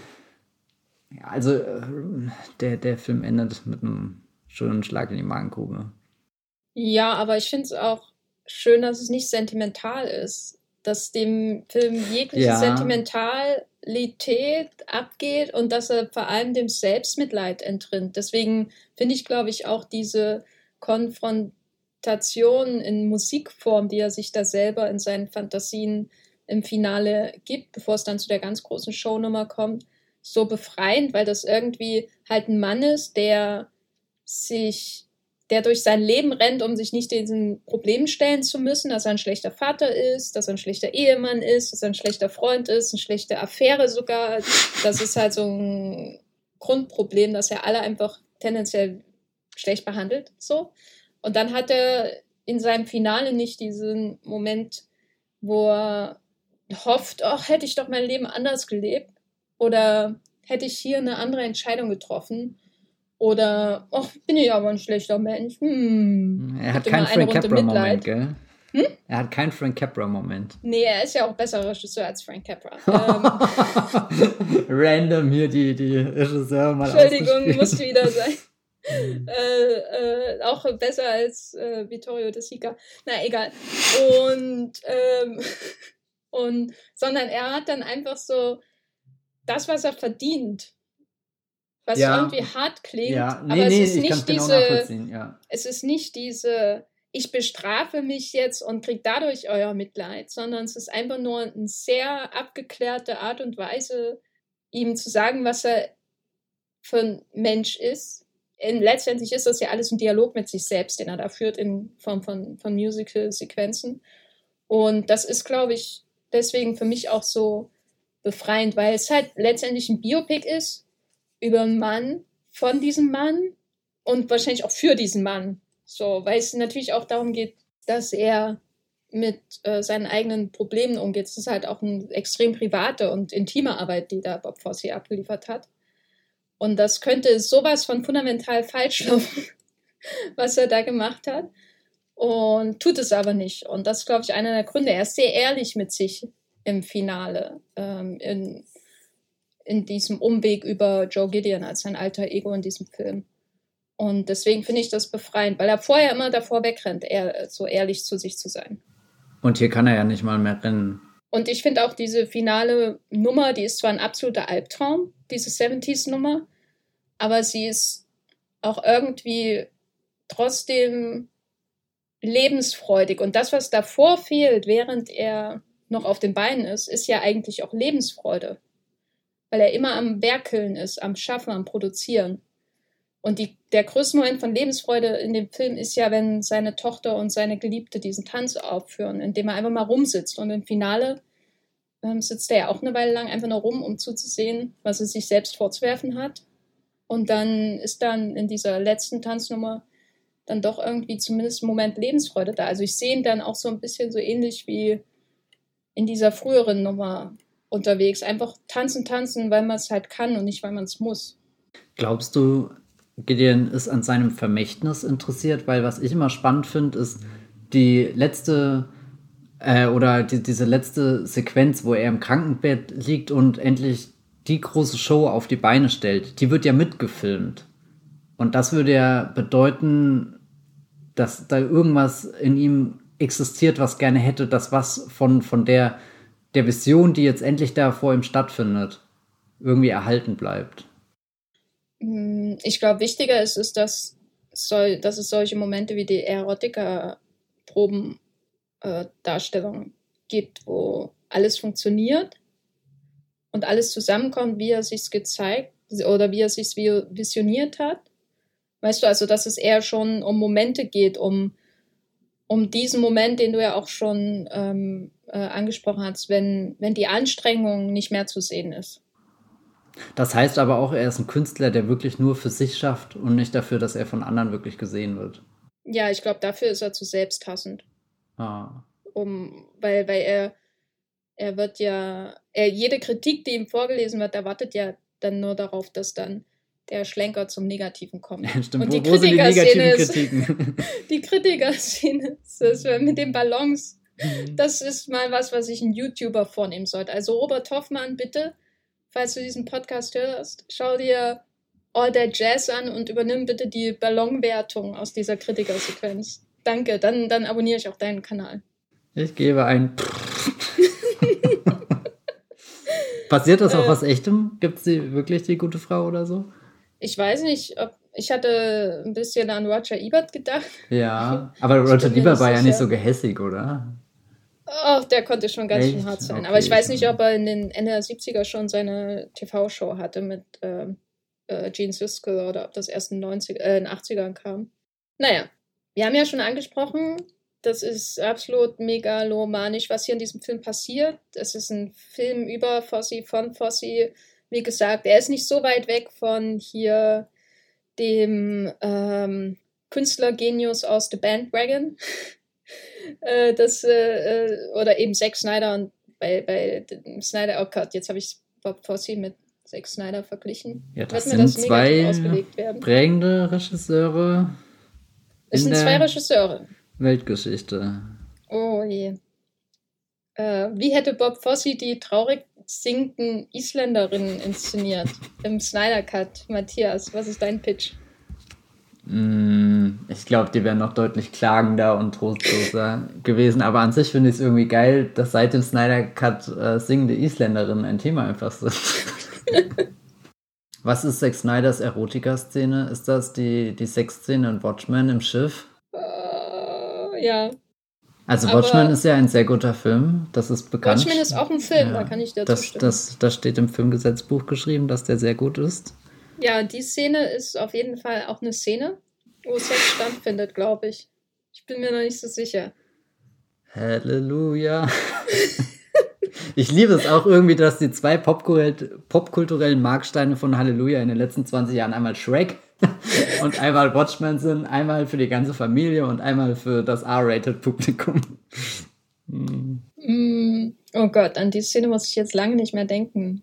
Ja, also äh, der, der Film endet mit einem schönen Schlag in die Magengrube. Ja, aber ich finde es auch schön, dass es nicht sentimental ist dass dem Film jegliche ja. Sentimentalität abgeht und dass er vor allem dem Selbstmitleid entrinnt. Deswegen finde ich, glaube ich, auch diese Konfrontation in Musikform, die er sich da selber in seinen Fantasien im Finale gibt, bevor es dann zu der ganz großen Shownummer kommt, so befreiend, weil das irgendwie halt ein Mann ist, der sich der durch sein Leben rennt, um sich nicht diesen Problemen stellen zu müssen, dass er ein schlechter Vater ist, dass er ein schlechter Ehemann ist, dass er ein schlechter Freund ist, eine schlechte Affäre sogar. Das ist halt so ein Grundproblem, dass er alle einfach tendenziell schlecht behandelt. So. Und dann hat er in seinem Finale nicht diesen Moment, wo er hofft, ach, hätte ich doch mein Leben anders gelebt oder hätte ich hier eine andere Entscheidung getroffen oder, ach, bin ich aber ein schlechter Mensch. Hm. Er hat keinen Frank Capra-Moment, gell? Hm? Er hat keinen Frank Capra-Moment. Nee, er ist ja auch besser Regisseur als Frank Capra. <laughs> ähm. <laughs> Random hier die, die Regisseur mal Entschuldigung, muss wieder sein. <laughs> äh, äh, auch besser als äh, Vittorio De Sica. Na, egal. Und, ähm, und, sondern er hat dann einfach so das, was er verdient, was ja. irgendwie hart klingt, ja. nee, aber nee, es ist nicht genau diese, ja. es ist nicht diese, ich bestrafe mich jetzt und kriege dadurch euer Mitleid, sondern es ist einfach nur eine sehr abgeklärte Art und Weise, ihm zu sagen, was er für ein Mensch ist. Und letztendlich ist das ja alles ein Dialog mit sich selbst, den er da führt in Form von, von Musical-Sequenzen. Und das ist, glaube ich, deswegen für mich auch so befreiend, weil es halt letztendlich ein Biopic ist über einen Mann, von diesem Mann und wahrscheinlich auch für diesen Mann. So, weil es natürlich auch darum geht, dass er mit äh, seinen eigenen Problemen umgeht. Es ist halt auch eine extrem private und intime Arbeit, die da Bob Fosse abgeliefert hat. Und das könnte sowas von fundamental falsch laufen, <laughs> was er da gemacht hat. Und tut es aber nicht. Und das ist, glaube ich, einer der Gründe. Er ist sehr ehrlich mit sich im Finale. Ähm, in, in diesem Umweg über Joe Gideon als sein alter Ego in diesem Film. Und deswegen finde ich das befreiend, weil er vorher immer davor wegrennt, eher, so ehrlich zu sich zu sein. Und hier kann er ja nicht mal mehr rennen. Und ich finde auch diese finale Nummer, die ist zwar ein absoluter Albtraum, diese 70s-Nummer, aber sie ist auch irgendwie trotzdem lebensfreudig. Und das, was davor fehlt, während er noch auf den Beinen ist, ist ja eigentlich auch Lebensfreude weil er immer am Werkeln ist, am Schaffen, am Produzieren. Und die, der größte Moment von Lebensfreude in dem Film ist ja, wenn seine Tochter und seine Geliebte diesen Tanz aufführen, indem er einfach mal rumsitzt. Und im Finale ähm, sitzt er ja auch eine Weile lang einfach nur rum, um zuzusehen, was er sich selbst vorzuwerfen hat. Und dann ist dann in dieser letzten Tanznummer dann doch irgendwie zumindest ein Moment Lebensfreude da. Also ich sehe ihn dann auch so ein bisschen so ähnlich wie in dieser früheren Nummer, unterwegs. Einfach tanzen, tanzen, weil man es halt kann und nicht, weil man es muss. Glaubst du, Gideon ist an seinem Vermächtnis interessiert? Weil was ich immer spannend finde, ist die letzte Äh, oder die, diese letzte Sequenz, wo er im Krankenbett liegt und endlich die große Show auf die Beine stellt, die wird ja mitgefilmt. Und das würde ja bedeuten, dass da irgendwas in ihm existiert, was gerne hätte, dass was von, von der, der Vision, die jetzt endlich da vor ihm stattfindet, irgendwie erhalten bleibt. Hm, ich glaube, wichtiger ist es, dass, soll, dass es solche Momente wie die Erotika-Proben-Darstellung äh, gibt, wo alles funktioniert und alles zusammenkommt, wie er sich gezeigt oder wie er sich visioniert hat. Weißt du, also dass es eher schon um Momente geht, um, um diesen Moment, den du ja auch schon ähm, äh, angesprochen hast, wenn, wenn die Anstrengung nicht mehr zu sehen ist. Das heißt aber auch, er ist ein Künstler, der wirklich nur für sich schafft und nicht dafür, dass er von anderen wirklich gesehen wird. Ja, ich glaube, dafür ist er zu selbsthassend. Ah. Um, weil, weil er, er wird ja, er, jede Kritik, die ihm vorgelesen wird, erwartet ja dann nur darauf, dass dann der Schlenker zum Negativen kommt. Ja, stimmt. Und die wo, wo sind die ist, <laughs> die Kritikerszene ist das mit den Ballons. Mhm. Das ist mal was, was sich ein YouTuber vornehmen sollte. Also Robert Hoffmann, bitte falls du diesen Podcast hörst, schau dir All That Jazz an und übernimm bitte die Ballonwertung aus dieser Kritikersequenz. Danke, dann, dann abonniere ich auch deinen Kanal. Ich gebe ein. <laughs> Passiert das auch äh, was Echtem? Gibt sie wirklich die gute Frau oder so? Ich weiß nicht, ob. Ich hatte ein bisschen an Roger Ebert gedacht. Ja, <laughs> aber Roger Ebert war ja nicht so gehässig, oder? Oh, der konnte schon ganz Echt? schön hart sein. Okay. Aber ich weiß nicht, ob er in den Ende der 70er schon seine TV-Show hatte mit äh, äh, Gene Siskel oder ob das erst in, 90, äh, in den 80ern kam. Naja, wir haben ja schon angesprochen, das ist absolut megalomanisch, was hier in diesem Film passiert. Es ist ein Film über Fossi, von Fossi. Wie gesagt, er ist nicht so weit weg von hier dem ähm, Künstlergenius aus The Bandwagon. <laughs> äh, das, äh, äh, oder eben Zack Snyder und bei, bei Snyder, oh Gott, jetzt habe ich Bob Fosse mit Zack Snyder verglichen. Ja, das sind das zwei prägende Regisseure. Es sind zwei Regisseure. Weltgeschichte. Oh je. Äh, wie hätte Bob Fosse die traurig singenden Isländerinnen inszeniert im Snyder Cut? Matthias, was ist dein Pitch? Mm, ich glaube, die wären noch deutlich klagender und trostloser gewesen. Aber an sich finde ich es irgendwie geil, dass seit dem Snyder Cut äh, singende Isländerinnen ein Thema einfach sind. <laughs> Was ist Zack Snyders Erotika-Szene? Ist das die, die Sexszene in Watchmen im Schiff? Uh, ja. Also Watchmen ist ja ein sehr guter Film, das ist bekannt. Watchmen ist auch ein Film, ja. da kann ich dir das. Das, das steht im Filmgesetzbuch geschrieben, dass der sehr gut ist. Ja, die Szene ist auf jeden Fall auch eine Szene, wo Sex stattfindet, glaube ich. Ich bin mir noch nicht so sicher. Halleluja. <laughs> ich liebe es auch irgendwie, dass die zwei popkulturellen Marksteine von Halleluja in den letzten 20 Jahren einmal Shrek <laughs> und einmal Watchmen sind, einmal für die ganze Familie und einmal für das R-Rated-Publikum. Mm, oh Gott, an die Szene muss ich jetzt lange nicht mehr denken.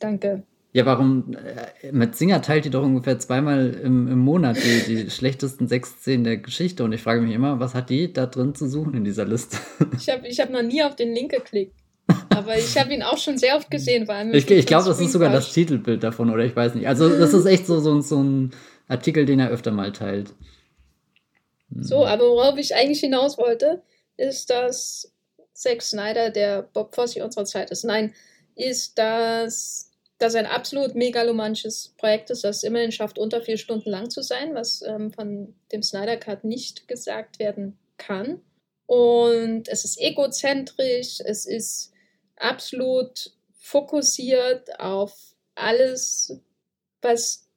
Danke. Ja, warum? Äh, mit Singer teilt die doch ungefähr zweimal im, im Monat die, die <laughs> schlechtesten sechs Szenen der Geschichte. Und ich frage mich immer, was hat die da drin zu suchen in dieser Liste? Ich habe ich hab noch nie auf den Link geklickt. Aber ich habe ihn auch schon sehr oft gesehen. Allem ich ich glaube, das ist sogar das Titelbild davon, oder ich weiß nicht. Also, das ist echt so, so, so ein Artikel, den er öfter mal teilt. Hm. So, aber worauf ich eigentlich hinaus wollte, ist, dass Zack Snyder der Bob Fosse unserer Zeit ist. Nein, ist, dass das ein absolut megalomanisches Projekt ist, das immerhin schafft, unter vier Stunden lang zu sein, was ähm, von dem Snyder Cut nicht gesagt werden kann. Und es ist egozentrisch, es ist absolut fokussiert auf alles, was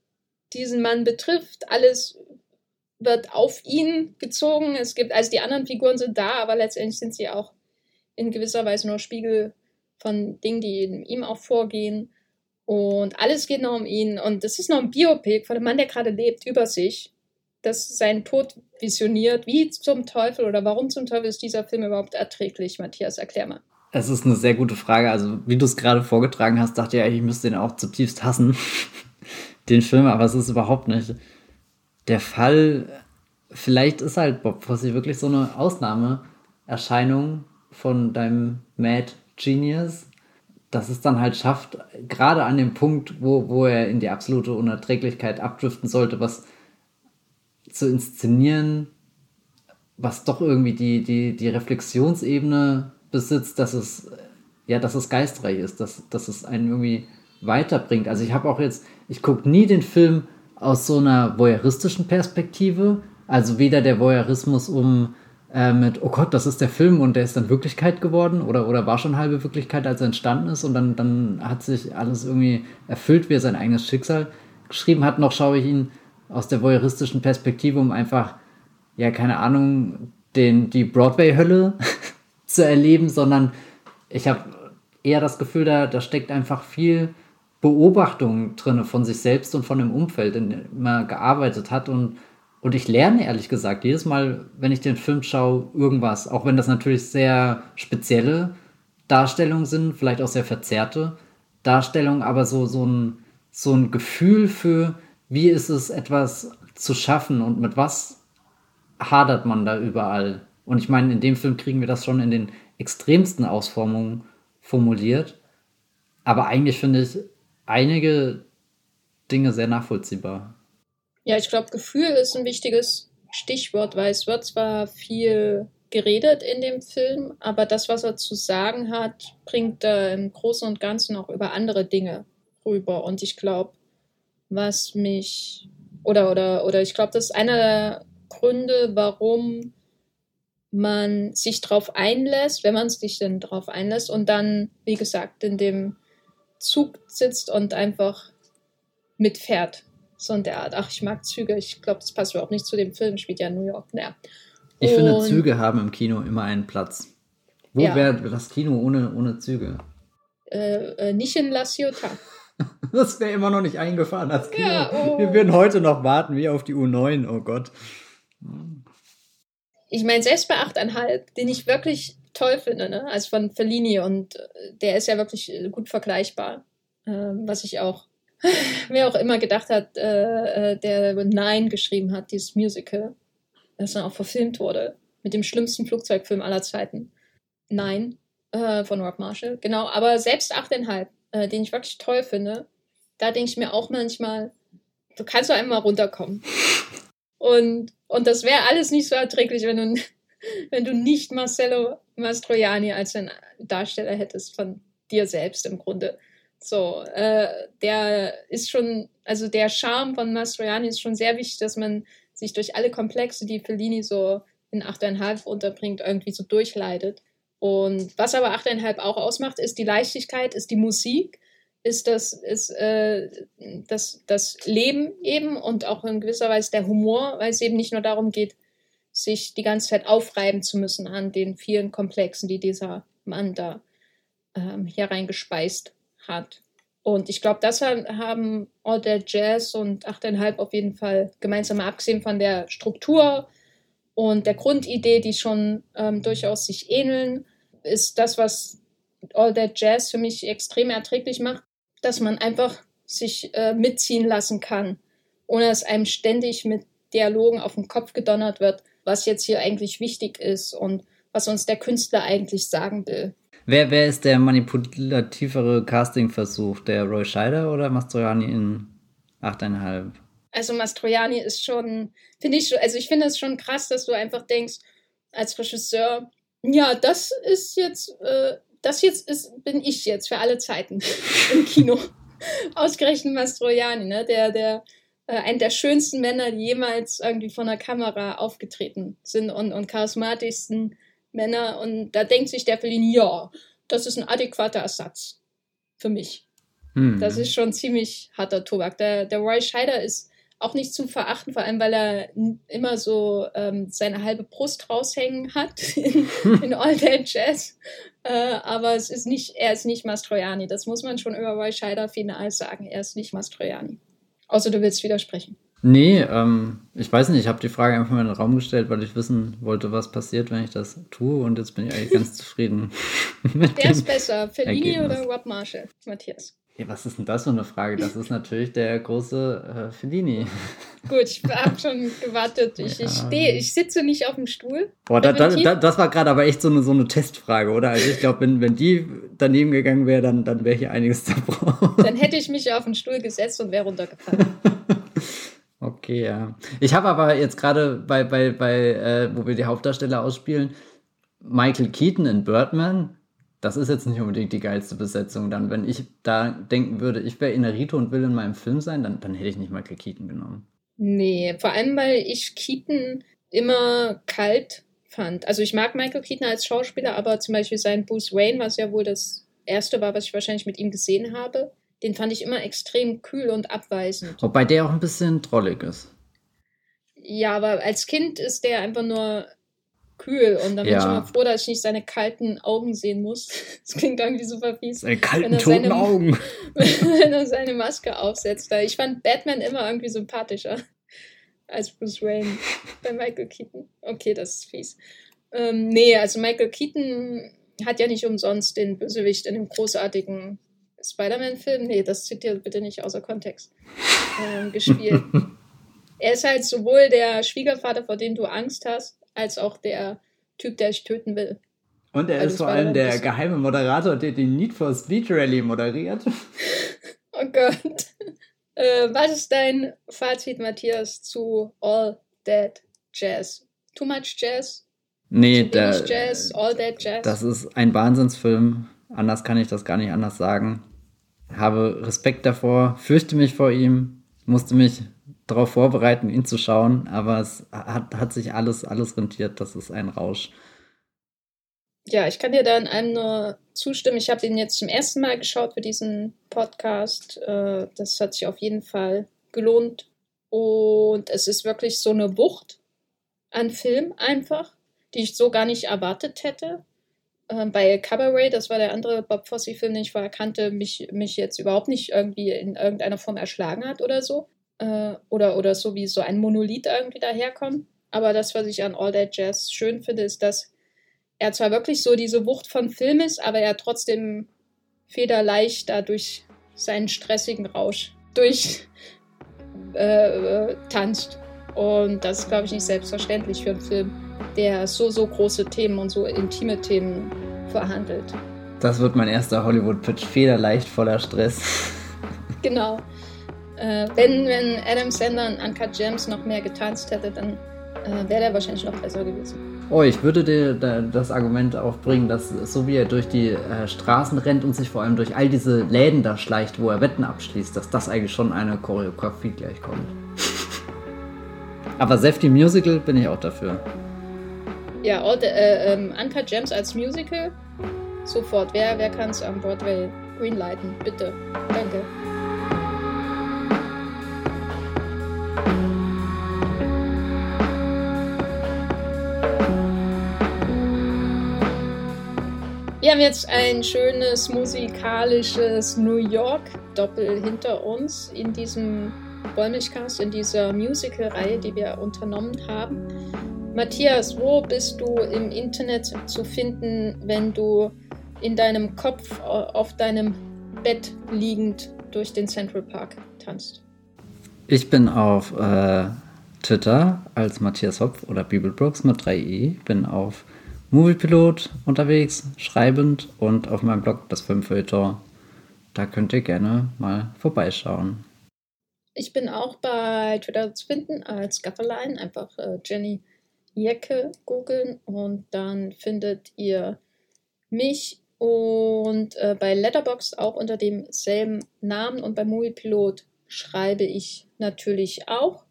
diesen Mann betrifft. Alles wird auf ihn gezogen. Es gibt, also die anderen Figuren sind da, aber letztendlich sind sie auch in gewisser Weise nur Spiegel von Dingen, die in ihm auch vorgehen. Und alles geht noch um ihn. Und das ist noch ein Biopic von einem Mann, der gerade lebt, über sich, das seinen Tod visioniert. Wie zum Teufel oder warum zum Teufel ist dieser Film überhaupt erträglich? Matthias, erklär mal. Es ist eine sehr gute Frage. Also, wie du es gerade vorgetragen hast, dachte ich, ich müsste den auch zutiefst hassen, <laughs> den Film, aber es ist überhaupt nicht der Fall. Vielleicht ist halt Bob Fosse wirklich so eine Ausnahmeerscheinung, von deinem Mad Genius, dass es dann halt schafft, gerade an dem Punkt, wo, wo er in die absolute Unerträglichkeit abdriften sollte, was zu inszenieren, was doch irgendwie die, die, die Reflexionsebene besitzt, dass es, ja, dass es geistreich ist, dass, dass es einen irgendwie weiterbringt. Also ich habe auch jetzt, ich gucke nie den Film aus so einer voyeuristischen Perspektive, also weder der Voyeurismus um äh, mit, oh Gott, das ist der Film und der ist dann Wirklichkeit geworden oder, oder war schon halbe Wirklichkeit, als er entstanden ist und dann, dann hat sich alles irgendwie erfüllt, wie er sein eigenes Schicksal geschrieben hat. Noch schaue ich ihn aus der voyeuristischen Perspektive, um einfach, ja, keine Ahnung, den, die Broadway-Hölle zu erleben, sondern ich habe eher das Gefühl, da, da steckt einfach viel Beobachtung drin von sich selbst und von dem Umfeld, in dem man gearbeitet hat. Und, und ich lerne ehrlich gesagt jedes Mal, wenn ich den Film schaue, irgendwas. Auch wenn das natürlich sehr spezielle Darstellungen sind, vielleicht auch sehr verzerrte Darstellungen, aber so, so, ein, so ein Gefühl für, wie ist es, etwas zu schaffen und mit was hadert man da überall. Und ich meine, in dem Film kriegen wir das schon in den extremsten Ausformungen formuliert. Aber eigentlich finde ich, einige Dinge sehr nachvollziehbar. Ja, ich glaube, Gefühl ist ein wichtiges Stichwort, weil es wird zwar viel geredet in dem Film, aber das, was er zu sagen hat, bringt er im Großen und Ganzen auch über andere Dinge rüber. Und ich glaube, was mich oder oder oder ich glaube, das ist einer der Gründe, warum man sich darauf einlässt, wenn man sich denn darauf einlässt und dann, wie gesagt, in dem Zug sitzt und einfach mitfährt. So in der Art. Ach, ich mag Züge. Ich glaube, das passt überhaupt nicht zu dem Film. Spielt ja in New York. Naja. Ich und, finde, Züge haben im Kino immer einen Platz. Wo ja. wäre das Kino ohne, ohne Züge? Äh, äh, nicht in La Ciotat. <laughs> das wäre immer noch nicht eingefahren als Kino. Ja, oh. Wir würden heute noch warten, wie auf die U9. Oh Gott. Ich meine, selbst bei 8,5, den ich wirklich toll finde, ne? also von Fellini und äh, der ist ja wirklich äh, gut vergleichbar, äh, was ich auch, <laughs> wer auch immer gedacht hat, äh, äh, der Nein geschrieben hat, dieses Musical, das dann auch verfilmt wurde, mit dem schlimmsten Flugzeugfilm aller Zeiten. Nein, äh, von Rob Marshall, genau, aber selbst 8,5, äh, den ich wirklich toll finde, da denke ich mir auch manchmal, du kannst doch einmal runterkommen. <laughs> Und, und das wäre alles nicht so erträglich, wenn du <laughs> wenn du nicht Marcello Mastroianni als ein Darsteller hättest von dir selbst im Grunde. So, äh, der ist schon, also der Charme von Mastroianni ist schon sehr wichtig, dass man sich durch alle Komplexe, die Fellini so in 8,5 unterbringt, irgendwie so durchleidet. Und was aber 8,5 auch ausmacht, ist die Leichtigkeit, ist die Musik, ist das, ist, äh, das, das Leben eben und auch in gewisser Weise der Humor, weil es eben nicht nur darum geht, sich die ganze Zeit aufreiben zu müssen an den vielen Komplexen, die dieser Mann da ähm, hier reingespeist hat. Und ich glaube, das haben All That Jazz und 8,5 auf jeden Fall gemeinsam, abgesehen von der Struktur und der Grundidee, die schon ähm, durchaus sich ähneln, ist das, was All That Jazz für mich extrem erträglich macht, dass man einfach sich äh, mitziehen lassen kann, ohne dass einem ständig mit Dialogen auf den Kopf gedonnert wird, was jetzt hier eigentlich wichtig ist und was uns der Künstler eigentlich sagen will. Wer, wer ist der manipulativere Castingversuch? Der Roy Scheider oder Mastroianni in 8,5? Also Mastroianni ist schon, finde ich, also ich finde es schon krass, dass du einfach denkst, als Regisseur, ja, das ist jetzt, äh, das jetzt ist, bin ich jetzt für alle Zeiten <laughs> im Kino. Ausgerechnet Mastroianni, ne? Der, der äh, einen der schönsten Männer, die jemals irgendwie von der Kamera aufgetreten sind und, und charismatischsten Männer. Und da denkt sich der Fellini, ja, das ist ein adäquater Ersatz für mich. Hm. Das ist schon ziemlich harter Tobak. Der, der Roy Scheider ist auch nicht zu verachten, vor allem weil er immer so ähm, seine halbe Brust raushängen hat <laughs> in, <laughs> in All That Jazz. Äh, aber es ist nicht, er ist nicht Mastroianni. Das muss man schon über Roy Scheider final sagen. Er ist nicht Mastroianni. Außer du willst widersprechen. Nee, ähm, ich weiß nicht, ich habe die Frage einfach mal in den Raum gestellt, weil ich wissen wollte, was passiert, wenn ich das tue und jetzt bin ich eigentlich ganz <laughs> zufrieden. Wer ist besser, Fellini oder Rob Marshall, Matthias? Ja, was ist denn das für eine Frage? Das ist natürlich der große äh, Fellini. <laughs> Gut, ich habe schon gewartet. Ich, ja. ich, steh, ich sitze nicht auf dem Stuhl. Boah, da, da, da, das war gerade aber echt so eine, so eine Testfrage, oder? Also ich glaube, wenn, wenn die daneben gegangen wäre, dann, dann wäre hier einiges <laughs> zerbrochen. Dann hätte ich mich auf den Stuhl gesetzt und wäre runtergefallen. <laughs> okay, ja. Ich habe aber jetzt gerade bei, bei, bei äh, wo wir die Hauptdarsteller ausspielen, Michael Keaton in Birdman das ist jetzt nicht unbedingt die geilste Besetzung. Dann, wenn ich da denken würde, ich wäre Inarito und will in meinem Film sein, dann, dann hätte ich nicht Michael Keaton genommen. Nee, vor allem, weil ich Keaton immer kalt fand. Also ich mag Michael Keaton als Schauspieler, aber zum Beispiel sein Bruce Wayne, was ja wohl das erste war, was ich wahrscheinlich mit ihm gesehen habe, den fand ich immer extrem kühl und abweisend. Wobei der auch ein bisschen trollig ist. Ja, aber als Kind ist der einfach nur kühl. Und dann ja. bin ich immer froh, dass ich nicht seine kalten Augen sehen muss. <laughs> Das klingt irgendwie super fies. Seine kalten, toten seine, Augen. <laughs> wenn er seine Maske aufsetzt. Ich fand Batman immer irgendwie sympathischer als Bruce Wayne bei Michael Keaton. Okay, das ist fies. Ähm, nee, also Michael Keaton hat ja nicht umsonst den Bösewicht in dem großartigen Spider-Man-Film, nee, das zitiert bitte nicht außer Kontext, ähm, gespielt. <laughs> er ist halt sowohl der Schwiegervater, vor dem du Angst hast, als auch der Typ, der dich töten will. Und er ist vor allem der ist. geheime Moderator, der die Need for Speed Rally moderiert. <laughs> oh Gott. <laughs> Äh, was ist dein Fazit, Matthias, zu All That Jazz? Too much Jazz? Nee, der, Jazz, All That Jazz? Das ist ein Wahnsinnsfilm. Anders kann ich das gar nicht anders sagen. Habe Respekt davor, fürchte mich vor ihm, musste mich darauf vorbereiten, ihn zu schauen, aber es hat, hat sich alles, alles rentiert. Das ist ein Rausch. Ja, ich kann dir da in einem nur zustimmen. Ich habe ihn jetzt zum ersten Mal geschaut für diesen Podcast. Äh, das hat sich auf jeden Fall gelohnt. Und es ist wirklich so eine Wucht an Film einfach, die ich so gar nicht erwartet hätte. Ähm, bei Cabaret, das war der andere Bob Fosse-Film, den ich vorher kannte, mich, mich jetzt überhaupt nicht irgendwie in irgendeiner Form erschlagen hat oder so äh, oder, oder so wie so ein Monolith irgendwie daherkommen. Aber das, was ich an All That Jazz schön finde, ist, dass er zwar wirklich so diese Wucht von Film ist, aber er trotzdem federleicht dadurch seinen stressigen Rausch durch äh, tanzt. Und das ist, glaube ich, nicht selbstverständlich für einen Film, der so, so große Themen und so intime Themen verhandelt. Das wird mein erster Hollywood-Pitch, federleicht voller Stress. Genau. Äh, wenn, wenn Adam Sandler und Uncut Gems noch mehr getanzt hätte, dann äh, wäre er wahrscheinlich noch besser gewesen. Oh, ich würde dir das Argument aufbringen, dass so wie er durch die äh, Straßen rennt und sich vor allem durch all diese Läden da schleicht, wo er Wetten abschließt, dass das eigentlich schon eine Choreografie gleich kommt. Aber Safety Musical bin ich auch dafür. Ja, all the, äh, ähm, Uncut Gems als Musical? Sofort. Wer, wer kann es am Broadway greenlighten? Bitte. Danke. Wir haben jetzt ein schönes musikalisches New York-Doppel hinter uns in diesem Wollmilchcast, in dieser Musical-Reihe, die wir unternommen haben. Matthias, wo bist du im Internet zu finden, wenn du in deinem Kopf auf deinem Bett liegend durch den Central Park tanzt? Ich bin auf äh, Twitter als Matthias Hopf oder Bibelbrooks mit 3e. Bin auf Moviepilot unterwegs, schreibend und auf meinem Blog das Filmfilter. Da könnt ihr gerne mal vorbeischauen. Ich bin auch bei Twitter zu finden als Gafferlein. Einfach äh, Jenny Jecke googeln und dann findet ihr mich und äh, bei Letterboxd auch unter demselben Namen und bei Moviepilot schreibe ich natürlich auch.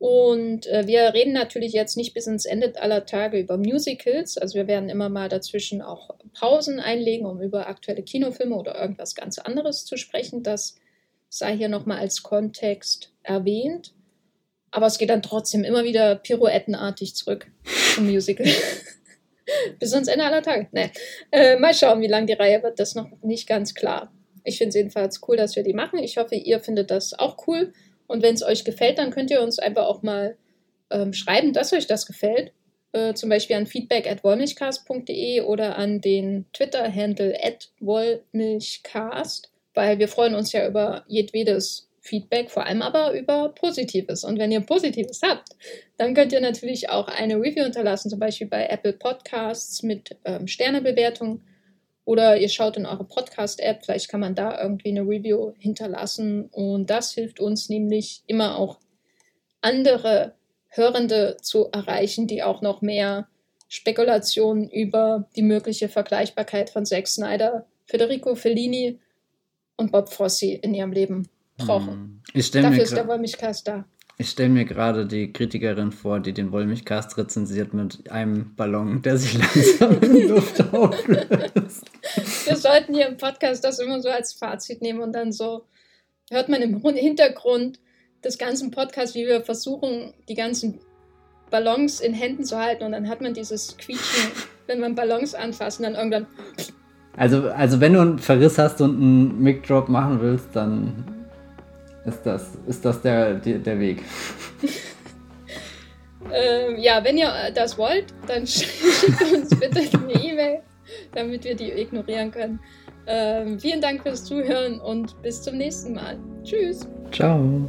Und äh, wir reden natürlich jetzt nicht bis ins Ende aller Tage über Musicals. Also wir werden immer mal dazwischen auch Pausen einlegen, um über aktuelle Kinofilme oder irgendwas ganz anderes zu sprechen. Das sei hier nochmal als Kontext erwähnt. Aber es geht dann trotzdem immer wieder pirouettenartig zurück zum Musical. <laughs> bis ans Ende aller Tage. Nee. Äh, mal schauen, wie lang die Reihe wird. Das ist noch nicht ganz klar. Ich finde es jedenfalls cool, dass wir die machen. Ich hoffe, ihr findet das auch cool. Und wenn es euch gefällt, dann könnt ihr uns einfach auch mal ähm, schreiben, dass euch das gefällt. Äh, zum Beispiel an feedback at wollmilchcast.de oder an den Twitter-Handle at wollmilchcast, weil wir freuen uns ja über jedwedes Feedback, vor allem aber über Positives. Und wenn ihr Positives habt, dann könnt ihr natürlich auch eine Review hinterlassen, zum Beispiel bei Apple Podcasts mit ähm, Sternebewertung. Oder ihr schaut in eure Podcast-App, vielleicht kann man da irgendwie eine Review hinterlassen. Und das hilft uns nämlich immer auch andere Hörende zu erreichen, die auch noch mehr Spekulationen über die mögliche Vergleichbarkeit von Zack Snyder, Federico Fellini und Bob Fosse in ihrem Leben brauchen. Hm. Dafür ist der Wollmilchcast da. Ich stelle mir gerade die Kritikerin vor, die den Wollmilchcast rezensiert mit einem Ballon, der sich <laughs> langsam in Luft auflöst. Wir sollten hier im Podcast das immer so als Fazit nehmen und dann so hört man im Hintergrund des ganzen Podcasts, wie wir versuchen, die ganzen Ballons in Händen zu halten und dann hat man dieses Quietschen, wenn man Ballons anfasst und dann irgendwann. Also, also wenn du einen Verriss hast und einen Mic-Drop machen willst, dann ist das, ist das der, der, der Weg. <laughs> ähm, ja, wenn ihr das wollt, dann <laughs> schickt uns bitte eine E-Mail, damit wir die ignorieren können. Ähm, vielen Dank fürs Zuhören und bis zum nächsten Mal. Tschüss. Ciao.